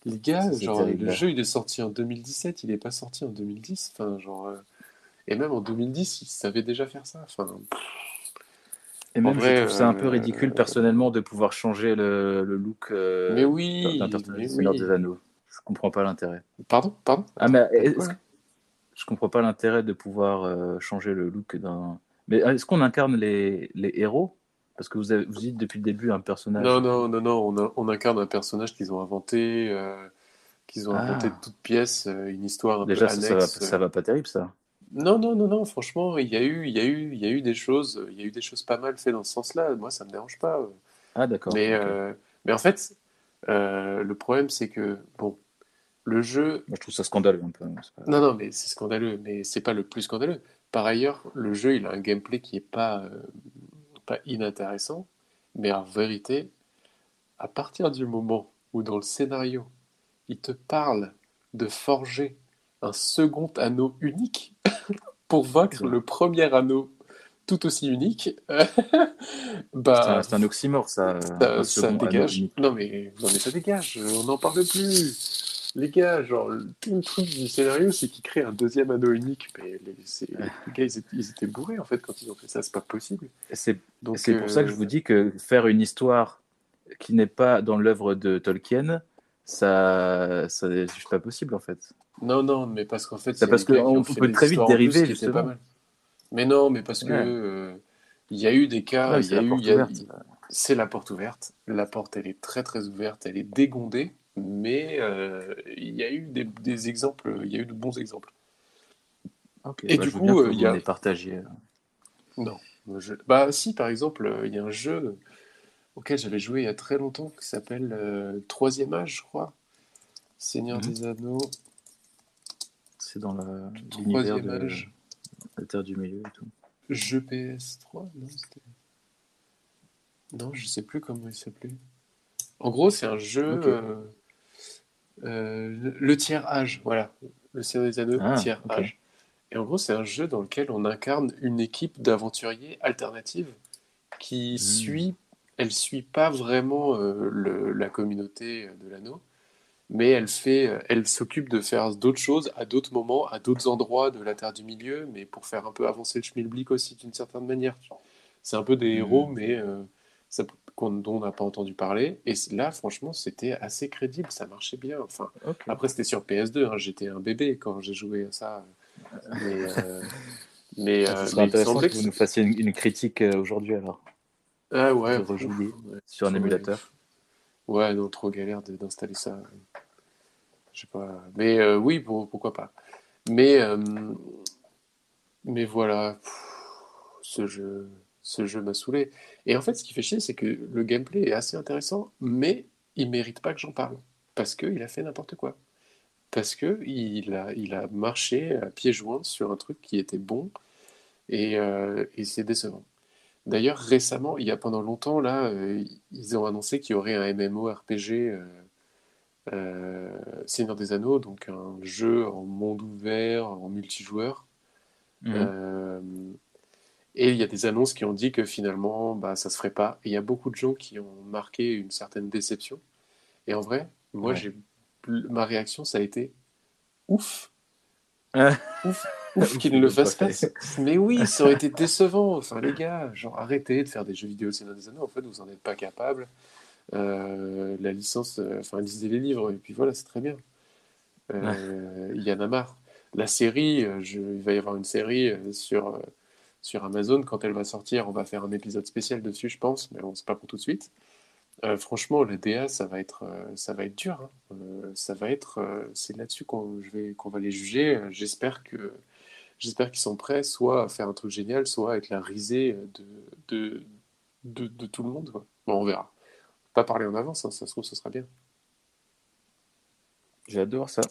Les gars, genre, le jeu il est sorti en 2017, il n'est pas sorti en 2010. Enfin, genre, euh, Et même en 2010, ils savaient déjà faire ça. Enfin, Et même, vrai, je trouve ça un peu euh, ridicule personnellement de pouvoir changer le, le look euh, mais oui, d'un personnage mais oui. des Anneaux. Je comprends pas l'intérêt. Pardon, pardon. Ah, mais est-ce Quoi que- je comprends pas l'intérêt de pouvoir euh, changer le look d'un. Mais est-ce qu'on incarne les, les héros? Parce que vous, avez, vous dites depuis le début un personnage. Non, non, non, non. On, a- on incarne un personnage qu'ils ont inventé, euh, qu'ils ont Ah. inventé de toutes pièces, euh, une histoire un Déjà, peu ça, ça va, annexe. ça va pas terrible, ça. Non, non, non, non, franchement, il y a eu, il y a eu, il y a eu des choses, il y a eu des choses pas mal faites dans ce sens-là. Moi, ça me dérange pas. Ah, d'accord. Mais, euh, mais en fait, euh, le problème, c'est que, bon, le jeu. Moi, je trouve ça scandaleux un peu. pas- Non, non, mais c'est scandaleux, mais c'est pas le plus scandaleux. Par ailleurs, le jeu, il a un gameplay qui est pas, euh, pas inintéressant, mais en vérité, à partir du moment où dans le scénario, il te parle de forger un second anneau unique <laughs> pour vaincre le premier anneau tout aussi unique, <laughs> C'est bah, un, c'est un oxymore, ça. ça, dégage. Non, mais, non, mais ça dégage, on n'en parle plus. Les gars, genre, le- tout le truc du scénario, c'est qu'ils créent un deuxième anneau unique. Mais les, c'est- les gars, ils étaient, ils étaient bourrés, en fait, quand ils ont fait ça. C'est pas possible. C'est c'est pour ça que je euh, vous dis que faire une histoire qui n'est pas dans l'œuvre de Tolkien, ça, ça n'est juste pas possible en fait. Non, non, mais parce qu'en fait, C'est parce qu'on peut très vite dériver, justement. pas mal. Mais non, mais parce que Ouais. euh, il y a eu des cas, Ouais, il c'est y a la a- la porte ouverte. La porte, elle est très très ouverte, elle est dégondée, mais euh, il y a eu des, des exemples, il y a eu de bons exemples. Et bah, du coup, euh, il y a- les partagiez. Non. Je- Bah si, par exemple, il y a un jeu auquel j'avais joué il y a très longtemps qui s'appelle euh, Troisième Âge, je crois. Seigneur Mhm. des Anneaux, C'est dans la- l'univers Troisième de Âge, la Terre du Milieu et tout. jeu PS3, non, c'était... Non, je sais plus comment il s'appelait. En gros, c'est un jeu... Euh, euh, le- le tiers âge, voilà. Le Seigneur des Anneaux, Ah, tiers âge. Et en gros, c'est un jeu dans lequel on incarne une équipe d'aventuriers alternatives qui Hmm. suit, elle suit pas vraiment euh, le- la communauté de l'anneau, mais elle fait, euh, elle s'occupe de faire d'autres choses à d'autres moments, à d'autres endroits de la Terre du Milieu, mais pour faire un peu avancer le schmilblick aussi d'une certaine manière. C'est un peu des Hmm. héros, mais euh, ça- dont on n'a pas entendu parler. Et là, franchement, c'était assez crédible, ça marchait bien. Enfin, après, c'était sur PS2, hein, j'étais un bébé quand j'ai joué à ça. Mais, euh, <laughs> mais, Ce euh, mais intéressant que que vous nous fassiez une, une critique aujourd'hui alors, Ah ouais, Rejouer, ouais. sur un émulateur. Ouais, non, trop galère d'installer ça. Je sais pas. Mais euh, oui, pour- pourquoi pas. Mais, euh, mais voilà, ce jeu, ce jeu m'a saoulé. Et en fait, ce qui fait chier, c'est que le gameplay est assez intéressant, mais il mérite pas que j'en parle. Parce qu'il a fait n'importe quoi. Parce que il a, il a marché à pieds joints sur un truc qui était bon, et, euh, et c'est décevant. D'ailleurs, récemment, il y a pendant longtemps, là, euh, ils ont annoncé qu'il y aurait un MMORPG euh, euh, Seigneur des Anneaux, donc un jeu en monde ouvert, en multijoueur. Mhm. Euh, et il y a des annonces qui ont dit que finalement, bah, ça se ferait pas. Et il y a beaucoup de gens qui ont marqué une certaine déception. Et en vrai, moi, Ouais. j'ai ma réaction, ça a été ouf, Ah. ouf, <laughs> ouf qu'ils ne le fassent pas. Mais oui, ça aurait été décevant. Enfin, les gars, genre arrêtez de faire des jeux vidéo Seigneur des Anneaux. En fait, vous en êtes pas capable. Euh, la licence, euh, enfin, lisez les livres et puis voilà, c'est très bien. Euh, Il y en a marre. La série, je- il va y avoir une série sur, sur Amazon. Quand elle va sortir, on va faire un épisode spécial dessus, je pense, mais bon, c'est pas pour tout de suite. Euh, franchement, la DA, ça va être, euh, ça va être dur. hein. Euh, ça va être, c'est là-dessus qu'on je vais, qu'on va les juger. J'espère que, j'espère qu'ils sont prêts, soit à faire un truc génial, soit à être la risée de, de, de, de tout le monde. quoi. Bon, on verra. Pas parler en avance, hein, ça se trouve, ce sera bien. J'adore ça.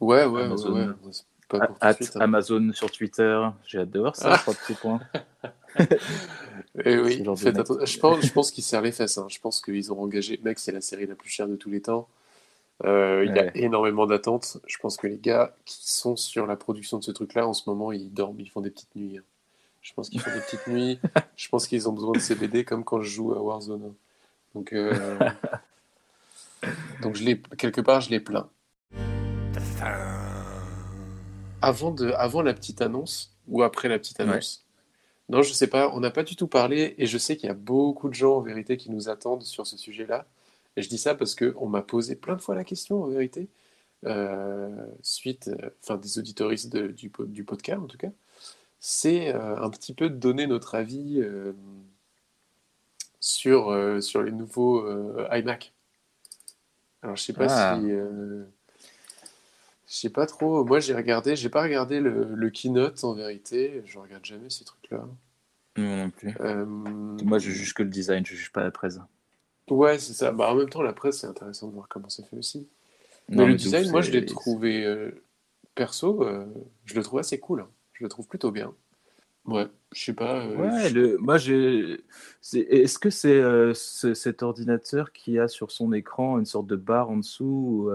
Ouais, ouais, Amazon. ouais, ouais. Pas pour At suite. hein. Amazon sur Twitter. J'ai hâte de voir ça, Ah. trois petits points. <laughs> Eh oui, pense, je pense qu'ils serrent les fesses. hein. Je pense qu'ils ont engagé. Mec, c'est la série la plus chère de tous les temps. Euh, Il y a énormément d'attentes. Je pense que les gars qui sont sur la production de ce truc-là, en ce moment, ils dorment, ils font des petites nuits. hein. Je pense qu'ils font des petites nuits. <laughs> Je pense qu'ils ont besoin de CBD comme quand je joue à Warzone. hein. Donc, euh, <laughs> donc je les, quelque part, je les plains. Avant, de, avant la petite annonce ou après la petite annonce? Non, je sais pas. On n'a pas du tout parlé et je sais qu'il y a beaucoup de gens en vérité qui nous attendent sur ce sujet-là. Et je dis ça parce que on m'a posé plein de fois la question en vérité, euh, suite, euh, enfin des auditoristes de- du, du podcast en tout cas. C'est euh, un petit peu de donner notre avis euh, sur, sur les nouveaux iMac. Alors je sais pas Ah. si. je sais pas trop. Moi, j'ai regardé, j'ai pas regardé le, le keynote en vérité. Je regarde jamais ces trucs-là. Moi non plus. Euh, Moi, je juge que le design, je juge pas la presse. Ouais, c'est ça. Bah, en même temps, la presse, c'est intéressant de voir comment c'est fait aussi. Mais Non, le de design, moi, je l'ai trouvé euh, perso, euh, je le trouve assez cool. hein. Je le trouve plutôt bien. Ouais, je sais pas. euh, Ouais, le, moi j'ai. Est-ce que c'est ce- cet ordinateur qui a sur son écran une sorte de barre en dessous,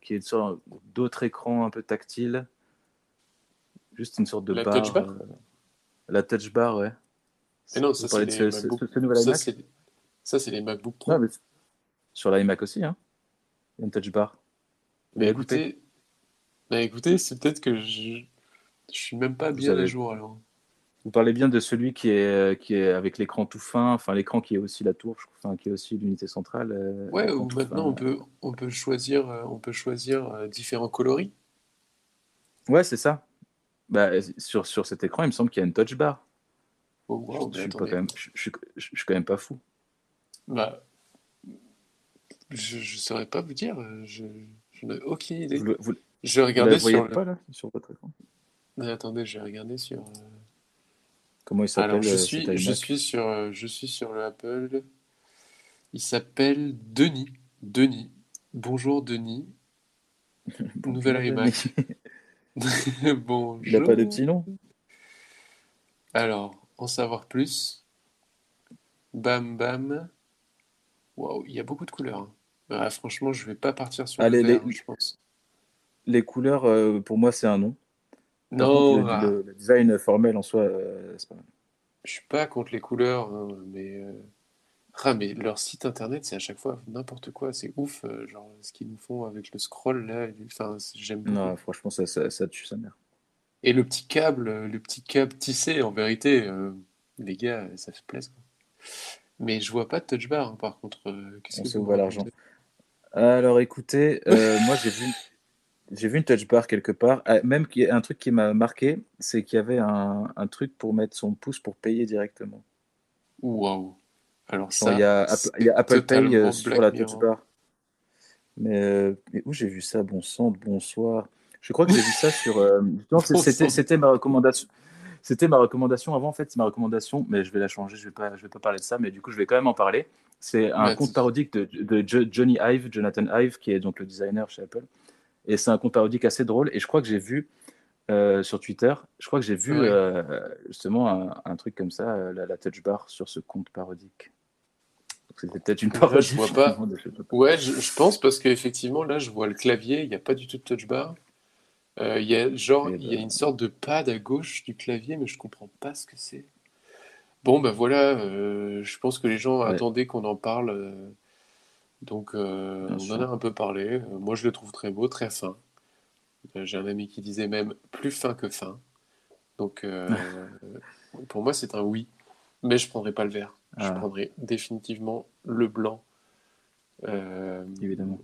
qui est une sorte d'autre écran un peu tactile Juste une sorte de La barre. touch bar La touch bar, ouais. Mais non, Vous ça, c'est ce, ce- ce nouvel iMac? Ça, c'est les MacBook Pro. Mais Sur l'iMac aussi, hein. Il y a une touch bar. Mais écoutez, bah, écoutez, c'est peut-être que je... je suis même pas Vous bien à jour alors. Vous parlez bien de celui qui est, qui est avec l'écran tout fin, enfin l'écran qui est aussi la tour, enfin, qui est aussi l'unité centrale. euh, Ouais, ou maintenant fin. on peut, on peut choisir, euh, on peut choisir euh, différents coloris. Ouais, c'est ça. Bah, sur, sur cet écran, il me semble qu'il y a une touch bar. Oh, wow, je, mais suis pas attendez. quand même, je, je- je- je suis quand même pas fou. Bah, je, je saurais pas vous dire. euh, Je, je n'ai aucune idée. Vous, le- vous, Je vous voyez sur le... pas là, sur votre écran? Mais attendez, je vais regarder sur. euh, Comment il s'appelle Alors, je euh, suis, je suis sur, je suis sur le Apple. Il s'appelle Denis. Denis. Bonjour Denis. <laughs> Bonjour, Nouvel Denis. iMac. <laughs> Bonjour. Il a pas de petit nom? Alors, en savoir plus. Bam bam. Waouh, il y a beaucoup de couleurs. hein. Ah, franchement, je vais pas partir sur Allez, le les- je pense. Les couleurs, euh, pour moi, c'est un nom. Par Non, contre, le, ah, le- le design formel en soi, euh, c'est pas mal. je suis pas contre les couleurs, hein, mais euh, ah, mais leur site internet, c'est à chaque fois n'importe quoi. C'est ouf, euh, genre ce qu'ils nous font avec le scroll là. et- Enfin, c'est- j'aime beaucoup. Non, franchement, ça, ça, ça tue sa mère. Et le petit câble, euh, le petit câble tissé, en vérité, euh, les gars, ça fait plaisir. Mais je vois pas de touch bar, hein, par contre. euh, qu'est-ce On que se vous voit l'argent. Alors écoutez, euh, <laughs> moi j'ai vu, j'ai vu une touch bar quelque part. Ah, même un truc qui m'a marqué, c'est qu'il y avait un, un truc pour mettre son pouce pour payer directement. Waouh. Alors ça, il y a, Apple- c'est il y a Apple Pay euh, sur la touch bar. Mais, euh, mais où j'ai vu ça? Bon sang, bonsoir. Je crois que j'ai vu ça sur. euh, c'était ma recommandation. C'était ma recommandation avant, en fait, c'est ma recommandation, mais je vais la changer, je vais pas, je vais pas parler de ça, mais du coup, je vais quand même en parler. C'est un compte tu- parodique de, de Jo- Johnny Ive, Jonathan Ive, qui est donc le designer chez Apple. Et c'est un compte parodique assez drôle. Et je crois que j'ai vu euh, sur Twitter, je crois que j'ai vu Ouais. euh, justement un, un truc comme ça, euh, la, la touch bar sur ce compte parodique. C'était peut-être une parodie. je vois pas. Ouais, je, je pense parce qu'effectivement, là, je vois le clavier, il n'y a pas du tout de touch bar. Euh, Il y a genre, il y a ben. une sorte de pad à gauche du clavier, mais je comprends pas ce que c'est. Bon, ben voilà, euh, je pense que les gens Ouais. attendaient qu'on en parle. euh, donc, on sûr. en a un peu parlé. Moi, je le trouve très beau, très fin. J'ai un ami qui disait même plus fin que fin. Donc, <laughs> pour moi, c'est un oui. Mais je prendrai pas le vert. Je Ah. prendrai définitivement le blanc. Évidemment.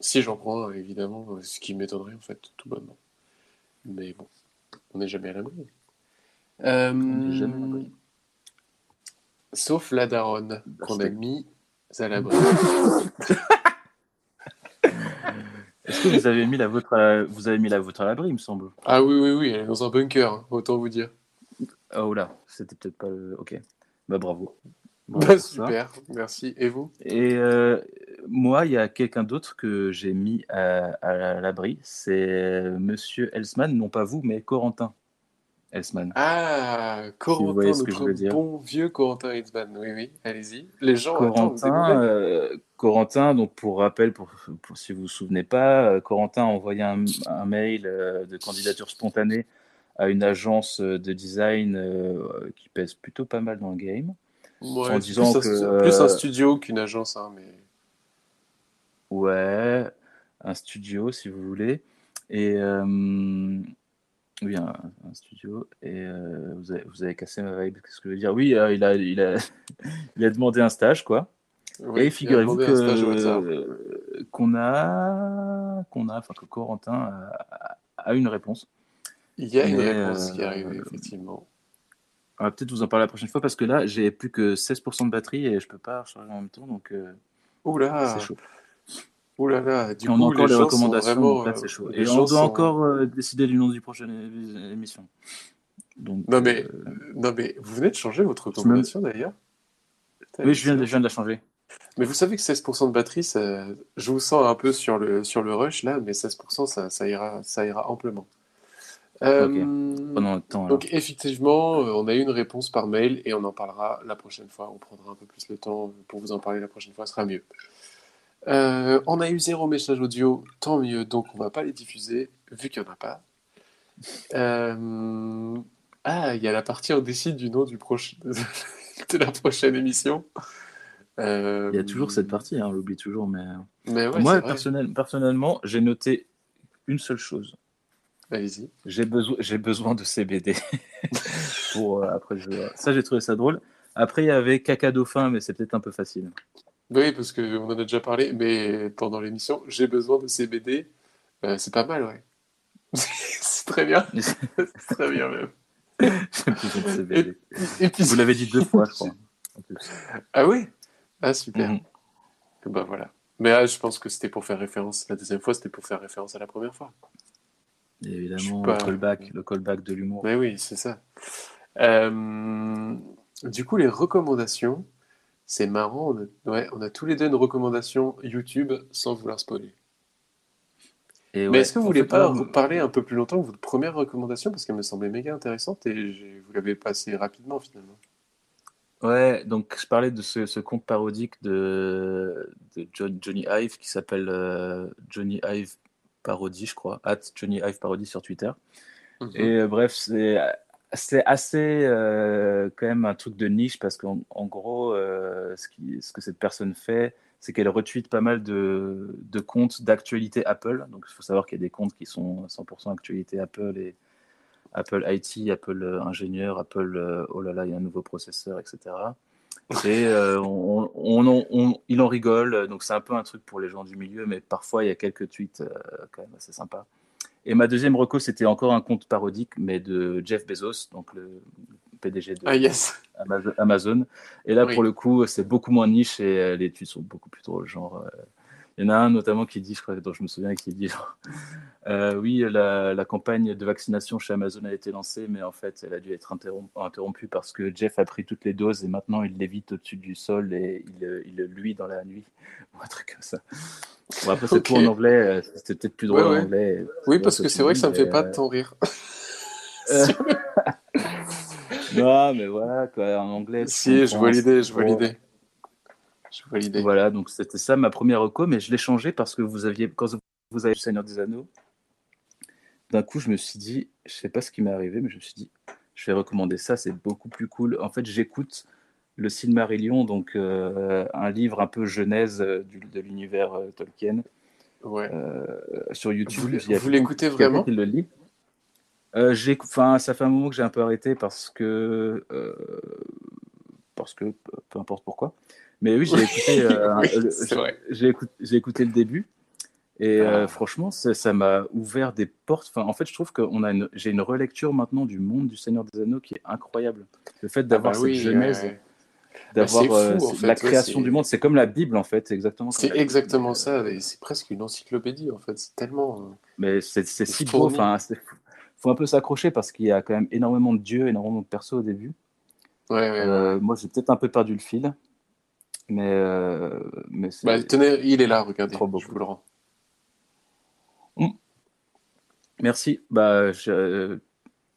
si j'en prends évidemment, ce qui m'étonnerait en fait, tout bonnement. Mais bon, on n'est jamais à l'abri. Euh, n'est jamais à l'abri. Sauf la daronne qu'on a mis à l'abri. <laughs> Est-ce que vous avez mis la vôtre à, vous avez mis la vôtre à l'abri, il me semble Ah oui, oui, oui, elle est dans un bunker, hein, autant vous dire. Oh là, c'était peut-être pas le. Ok. Bah bravo. Bravo Bah, super, merci. Et vous? Et euh, moi, il y a quelqu'un d'autre que j'ai mis à, à l'abri. C'est Monsieur Elsman, non pas vous, mais Corentin Elsman. Ah, Corentin, voyez ce que je notre bon vieux Corentin Hitzman. Oui, oui, allez-y. Les gens Corentin, euh, Corentin, donc pour rappel, pour, pour- si vous vous souvenez pas, euh, Corentin a envoyé un, un mail euh, de candidature spontanée à une agence euh, de design euh, qui pèse plutôt pas mal dans le game. Ouais, en disant plus, que, un, plus un euh, studio qu'une agence, hein, mais Ouais, un studio si vous voulez. Et euh, oui, un, un studio. Et euh, vous, avez, vous avez cassé ma vibe. Qu'est-ce que je veux dire? Oui, euh, il a, il a, <laughs> il a demandé un stage, quoi. ouais, Et figurez-vous qu'on a, qu'on a, enfin que Corentin a, a une réponse. Il y a une mais, réponse qui arrivée, effectivement. On va peut-être vous en parler la prochaine fois parce que là, j'ai plus que 16% de batterie et je peux pas recharger en même temps, donc Oula, c'est chaud. Oulala, du Et on coup, a encore les recommandations, vraiment. donc là euh, c'est chaud. les Et on doit sont- encore euh, décider du nom du prochaine é- émission. Donc, Non, mais, euh, non, mais vous venez de changer votre recommandation d'ailleurs oui, je viens, de, je viens de la changer. Mais vous savez que 16% de batterie, ça... je vous sens un peu sur le, sur le rush là, mais 16%, ça, ça, ira, ça ira amplement. Euh, Pendant le temps. Donc effectivement, euh, on a eu une réponse par mail et on en parlera la prochaine fois. On prendra un peu plus le temps pour vous en parler la prochaine fois, ce sera mieux. Euh, on a eu zéro message audio, tant mieux, donc on va pas les diffuser, vu qu'il n'y en a pas. Euh, Ah, il y a la partie on décide du nom du proche... <laughs> de la prochaine émission. Euh, Il y a toujours cette partie, hein, on l'oublie toujours. Mais Mais ouais, moi, personnel- personnellement, j'ai noté une seule chose. Allez-y. J'ai besoin, j'ai besoin de CBD <laughs> pour après. Je... Ça, j'ai trouvé ça drôle. Après, il y avait Caca Dauphin, mais c'est peut-être un peu facile. Oui, parce qu'on en a déjà parlé, mais pendant l'émission, j'ai besoin de CBD. Euh, c'est pas mal, ouais. <laughs> c'est très bien. <laughs> C'est très bien, même. J'ai besoin de CBD. Et puis, Vous l'avez dit deux fois, je crois. <laughs> Ah oui? Ah, super. Bah voilà. Mais là, je pense que c'était pour faire référence. La deuxième fois, c'était pour faire référence à la première fois. Et évidemment, pas- le callback, le callback de l'humour. Mais oui, c'est ça. Euh, Du coup, les recommandations, c'est marrant. On a... Ouais, on a tous les deux une recommandation YouTube sans vouloir spoiler. Et Mais est-ce que vous voulez pas là, parler un peu plus longtemps de votre première recommandation? Parce qu'elle me semblait méga intéressante et vous l'avez passée rapidement finalement. Ouais, donc je parlais de ce, ce conte parodique de, de John- Johnny Ive qui s'appelle euh, Johnny Ive Parody, je crois, at Johnny Ive Parody sur Twitter. Mhm. Et euh, bref, c'est c'est assez euh, quand même un truc de niche parce qu'en en gros, euh, ce, que cette personne fait, c'est qu'elle retweet pas mal de, comptes d'actualité Apple. Donc il faut savoir qu'il y a des comptes qui sont 100% actualité Apple et Apple IT, Apple euh, ingénieur, Apple oh là là, il y a un nouveau processeur, etc. Et il en rigole, donc c'est un peu un truc pour les gens du milieu, mais parfois il y a quelques tweets quand même assez sympas. Et ma deuxième reco, c'était encore un compte parodique, mais de Jeff Bezos, donc le PDG de Ah yes. Amazon-. Et là, Oui. pour le coup, c'est beaucoup moins niche et euh, les tweets sont beaucoup plus drôles. Genre, euh, il y en a un notamment qui dit, je crois, dont je me souviens, qui dit euh, oui, la, la campagne de vaccination chez Amazon a été lancée, mais en fait, elle a dû être interrom- interrompue parce que Jeff a pris toutes les doses et maintenant il lévite au-dessus du sol et il, euh, il luit dans la nuit. <laughs> Ou un truc comme ça. Bon, après, c'est Ok. tout en anglais. euh, C'était peut-être plus drôle Ouais, ouais. en anglais. Oui, parce que c'est vrai que ça me fait pas euh, tant rire. <laughs> <laughs> Non, mais voilà, quoi, en anglais. si, je vois l'idée, je vois l'idée. Voilà, donc c'était ça ma première reco, mais je l'ai changé parce que vous aviez, quand vous avez le Seigneur des Anneaux, d'un coup, je me suis dit, je sais pas ce qui m'est arrivé, mais je me suis dit, je vais recommander ça, c'est beaucoup plus cool. En fait, j'écoute le Silmarillion, donc euh, un livre un peu genèse euh, du- de l'univers euh, Tolkien, Ouais. euh, sur YouTube. Vous, l'écoutez vraiment? le lit. J'ai, enfin, ça fait un moment que j'ai un peu arrêté parce que, parce que, peu importe pourquoi. Mais oui, j'ai écouté, euh, <laughs> Oui, j'ai écouté, le début et euh, Ah. franchement, ça m'a ouvert des portes. Enfin, en fait, je trouve que j'ai une relecture maintenant du monde du Seigneur des Anneaux qui est incroyable. Le fait Ah d'avoir bah cette oui, genèse, ouais, ouais. d'avoir euh, en fait, la création du monde, c'est comme la Bible en fait, c'est exactement. C'est Bible. exactement ça, c'est presque une encyclopédie en fait. C'est tellement. euh, Mais c'est si beau, enfin, faut un peu s'accrocher parce qu'il y a quand même énormément de dieux, énormément de persos au début. Ouais, ouais, ouais. Euh, moi, j'ai peut-être un peu perdu le fil. Mais, euh, mais c'est Bah, tenez, il est là, regardez. Trop Je beaucoup. vous le rends. merci. Bah, je- euh,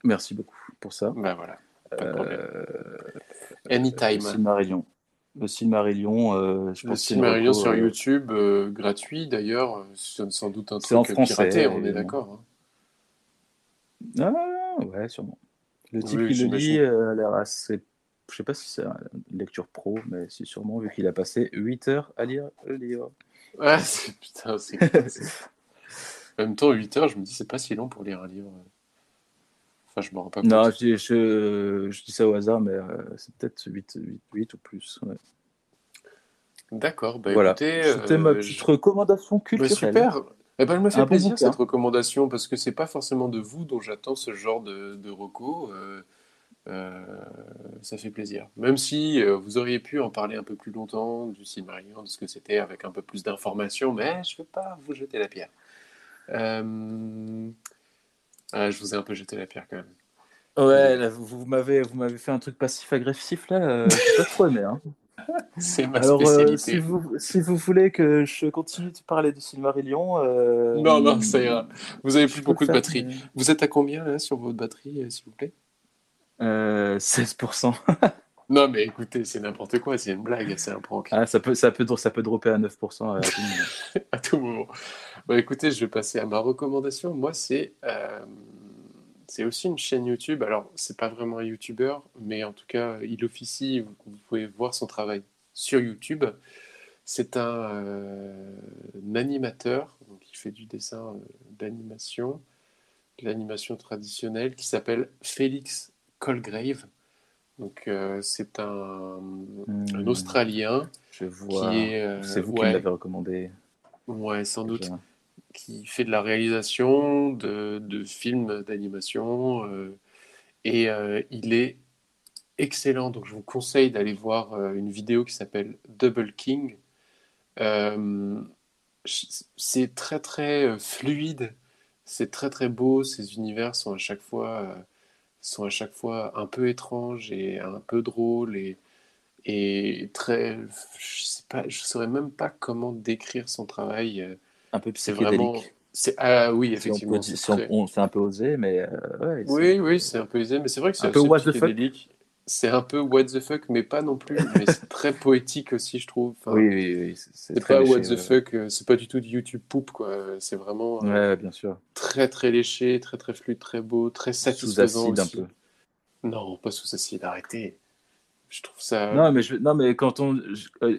merci beaucoup pour ça. Bah voilà, pas de problème. Euh, Anytime. Le Silmarillion. Le Silmarillion, euh, je Le pense Silmarillion sur euh, YouTube, euh, gratuit d'ailleurs, c'est sans doute un C'est en truc français, piraté, on est d'accord. hein. Ah, ouais, sûrement. Le type Oui, qui le lit euh, a l'air assez. Je sais pas si c'est une lecture pro, mais c'est sûrement vu qu'il a passé 8 heures à lire le livre. Ah, <laughs> c'est putain, c'est En même temps, 8 heures, je me dis, c'est pas si long pour lire un livre. Enfin, je me rends pas compte. Non, je, dis- je, je dis ça au hasard, mais euh, c'est peut-être 8, 8, 8 ou plus. ouais. D'accord, bah voilà. C'était euh, ma petite je- recommandation bah, culturelle. super. Eh ben, elle me fait Un plaisir cette recommandation parce que c'est pas forcément de vous dont j'attends ce genre de, de reco. euh, euh, ça fait plaisir. Même si euh, vous auriez pu en parler un peu plus longtemps du Silmarillion, de ce que c'était avec un peu plus d'informations, mais je ne veux pas vous jeter la pierre. Euh, ah, je vous ai un peu jeté la pierre quand même. Ouais, là, vous, vous m'avez vous m'avez fait un truc passif-agressif là. J'ai pas trop aimé. Hein. <laughs> C'est ma Alors, spécialité. si, vous, si vous voulez que je continue de parler de Silmarillion. Non, non, ça ira. Vous avez je plus beaucoup de batterie. Vous êtes à combien là sur votre batterie, s'il vous plaît? Euh, <laughs> 16%. Non, mais écoutez, c'est n'importe quoi, c'est une blague, c'est un prank. Ah, ça, peut, ça, peut, ça peut dropper à 9% à tout moment. <laughs> à tout moment. Bah, écoutez, je vais passer à ma recommandation. Moi, c'est euh, c'est aussi une chaîne YouTube. Alors, c'est pas vraiment un YouTuber, mais en tout cas, il officie. Vous, pouvez voir son travail sur YouTube. C'est un, euh, un animateur, donc il fait du dessin euh, d'animation, de l'animation traditionnelle, qui s'appelle Félix Colgrave. Donc, euh, c'est un, un Hmm, Australien Je qui vois. est. euh, C'est vous qui ouais, l'avez recommandé. ouais, sans doute déjà. qui fait de la réalisation de, de films d'animation euh, et il est excellent. Donc je vous conseille d'aller voir euh, une vidéo qui s'appelle Double King. Euh, c'est très très euh, fluide, c'est très très beau. Ces univers sont à chaque fois sont à chaque fois un peu étranges et un peu drôles et et très je sais pas je saurais même pas comment décrire son travail Un peu psychédélique. vraiment. Ah oui, Si on effectivement. c'est si très- un peu osé, mais euh, ouais, Oui, oui, c'est un peu aisé, mais c'est vrai que c'est Un peu assez what the fuck. C'est un peu what the fuck, mais pas non plus. Mais c'est <laughs> très poétique aussi, je trouve. Enfin, oui, oui, oui, c'est- pas léché, what the ouais. fuck, euh, c'est pas du tout du YouTube poop, quoi. C'est vraiment euh, Ouais, bien sûr. très, très léché, très, très fluide, très beau, très Sous satisfaisant acide un peu. Non, pas sous acide, arrêtez. Je trouve ça. Non, mais, je, non, mais quand on. je- euh,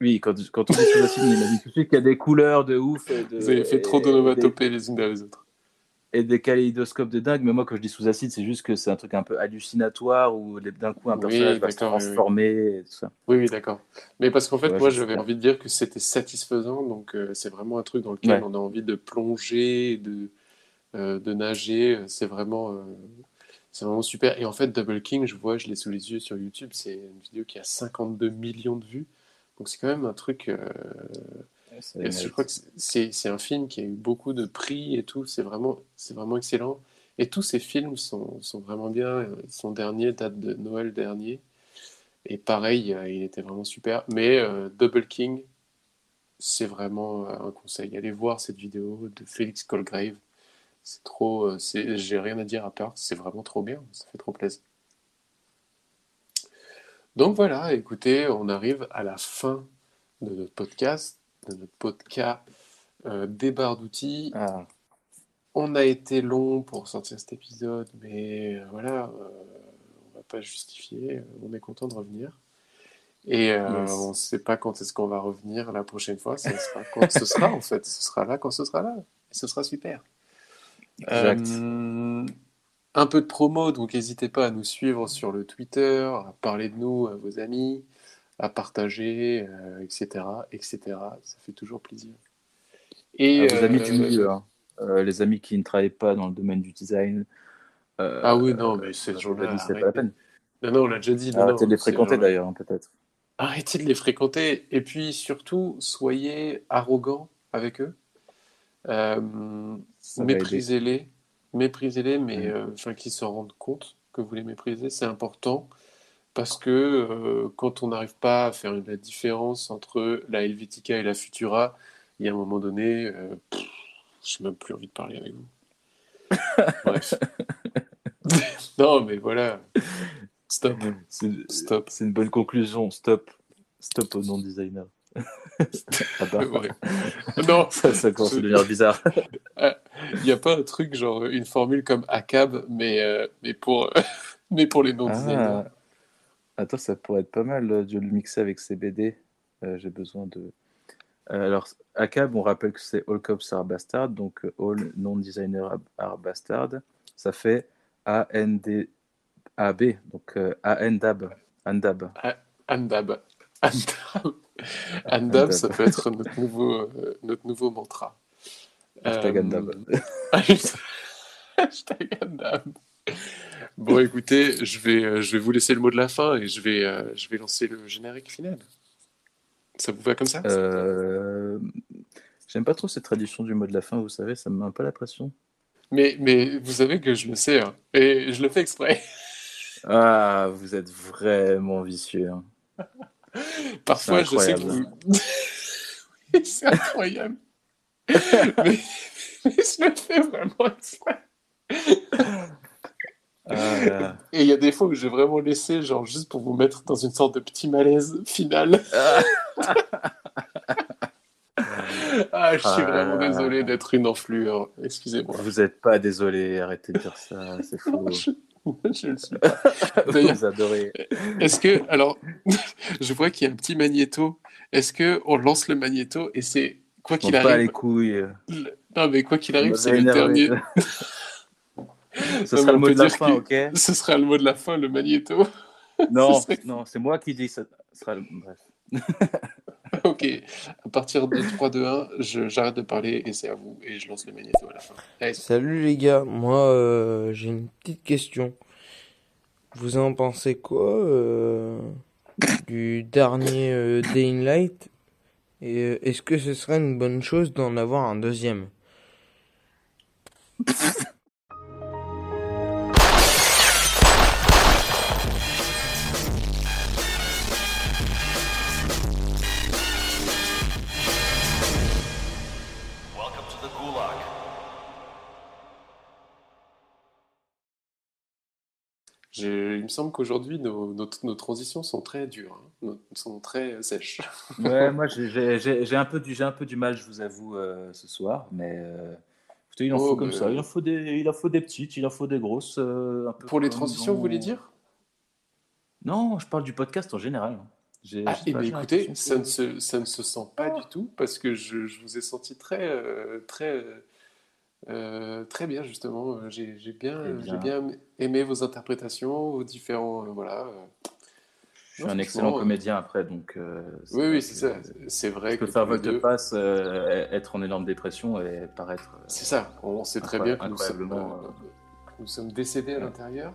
oui, quand, quand on dit sous acide, on imagine tout de suite qu'il y a des couleurs de ouf. Et de, Vous avez fait trop d'onomatopées les unes derrière les autres. Et des kaléidoscopes de dingue. Mais moi, quand je dis sous acide, c'est juste que c'est un truc un peu hallucinatoire où d'un coup un Oui, personnage va se oui, oui. transformer et tout ça. Oui, oui, d'accord. Mais parce qu'en fait, Ouais, moi, j'avais envie de dire que c'était satisfaisant. Donc, euh, c'est vraiment un truc dans lequel Ouais. on a envie de plonger, de, euh, de nager. C'est vraiment, euh, c'est vraiment super. Et en fait, Double King, je vois, je l'ai sous les yeux sur YouTube. C'est une vidéo qui a 52 millions de vues. Donc, c'est quand même un truc. Et je crois que c'est un film qui a eu beaucoup de prix et tout. C'est vraiment, vraiment excellent. Et tous ces films sont, sont vraiment bien. Son dernier date de Noël dernier. Et pareil, il était vraiment super. Mais euh, Double King, c'est vraiment euh, un conseil. Allez voir cette vidéo de Félix Colgrave. C'est trop. euh, J'ai rien à dire à part. C'est vraiment trop bien. Ça fait trop plaisir. Donc voilà, écoutez, on arrive à la fin de notre podcast, de notre podcast euh, Débarre d'outils. Ah, On a été long pour sortir cet épisode, mais euh, voilà, euh, on va pas justifier. On est content de revenir. Et euh, Yes. on ne sait pas quand est-ce qu'on va revenir la prochaine fois. Ce sera quand ce sera, en fait. Ce sera là quand ce sera là. Et ce sera super. Exact. Euh, un peu de promo, donc n'hésitez pas à nous suivre sur le Twitter, à parler de nous à vos amis, à partager, euh, etc., etc. Ça fait toujours plaisir. Et à vos amis du euh, milieu, hein. Euh, les amis qui ne travaillent pas dans le domaine du design. Ah oui, non, mais ces gens-là, c'est pas la peine. Non, non, on l'a déjà dit. non, Arrêtez non, de les fréquenter d'ailleurs, hein, peut-être. Arrêtez de les fréquenter. Et puis surtout, soyez arrogants avec eux. Euh, méprisez-les. Méprisez-les, mais euh, qu'ils se rendent compte que vous les méprisez. C'est important. Parce que euh, quand on n'arrive pas à faire la différence entre la Helvetica et la Futura, il y a un moment donné, euh, pff, j'ai même plus envie de parler avec vous. <laughs> Bref. <laughs> non, mais voilà. Stop. C'est Stop. c'est une bonne conclusion. Stop. Stop au non-designer. <laughs> ah bah, Ouais. Non, ça, ça commence à devenir bizarre. il n'y a pas un truc genre une formule comme ACAB, mais, euh, mais, pour, mais pour les non-designers. Ah. Attends, ça pourrait être pas mal euh, de le mixer avec CBD. Euh, J'ai besoin de. Euh, alors, ACAB, on rappelle que c'est All Cops Are Bastard, donc euh, All Non-Designer Are Bastard. Ça fait A-N-D-A-B, donc euh, A-N-DAB. Andab. Andab. Andab. Andab, <laughs> ça peut être notre nouveau, notre nouveau mantra. Hashtag Andab. <laughs> Hashtag Andab. Bon, écoutez, je vais, euh, je vais vous laisser le mot de la fin et je vais, euh, je vais lancer le générique final. Ça vous va comme ça? Euh, J'aime pas trop cette tradition du mot de la fin, vous savez, ça me met un peu la pression. mais, mais vous savez que je le sais, hein, et je le fais exprès. Ah, vous êtes vraiment vicieux. hein. Parfois, je sais que vous... <laughs> Oui, c'est incroyable. <laughs> mais, mais je le fais vraiment exprès. Ah. <laughs> Et il y a des fois où j'ai vraiment laissé, genre, juste pour vous mettre dans une sorte de petit malaise final. ah, <laughs> je suis Ah. vraiment désolé d'être une enflure. Excusez-moi. Vous êtes pas désolé, arrêtez de dire ça, c'est <laughs> faux. Je, je le suis pas. Vous adorez. Est-ce que, alors, je vois qu'il y a un petit magnéto. Est-ce que on lance le magnéto et c'est quoi qu'il pas les arrive? couilles. le- Non, mais quoi qu'il arrive, c'est le dernier. Ce sera le mot de la fin, ok? Ce sera le mot de la fin, le magnéto. Non, <laughs> Ce serait- non, c'est moi qui dis ça. sera le- Bref. <laughs> Ok, à partir de 3, 2, 1, je- j'arrête de parler et c'est à vous et je lance le magnéto à la fin. Allez, Salut les gars, moi euh, j'ai une petite question. Vous en pensez quoi euh, du dernier euh, Day in Light? Et euh, est-ce que ce serait une bonne chose d'en avoir un deuxième? <laughs> il me semble qu'aujourd'hui, nos, nos, nos transitions sont très dures, hein, sont très sèches. <laughs> Ouais, moi j'ai- un, peu du- j'ai un peu du mal, je vous avoue, euh, ce soir. Mais euh, écoutez, il en Oh, faut comme mais- ça. Il en faut des, il en faut des petites, il en faut des grosses. euh, un peu Pour les transitions, vous voulez dire? Non, je parle du podcast en général. J'ai- Ah, je sais eh écoutez, ça ne, se, ça ne se sent pas du tout parce que je, je vous ai senti très, très, euh, très bien justement. Euh, J'ai bien, j'ai bien. bien aimé vos interprétations, vos différents, euh, voilà. euh. Je suis Non, un excellent euh, comédien après, donc. euh, Oui, oui, que c'est ça. C'est vrai que les volte deux- passe, euh, être en énorme dépression et paraître. euh, C'est ça. On sait très bien que nous sommes, incroyablement, euh, nous sommes décédés à l'intérieur.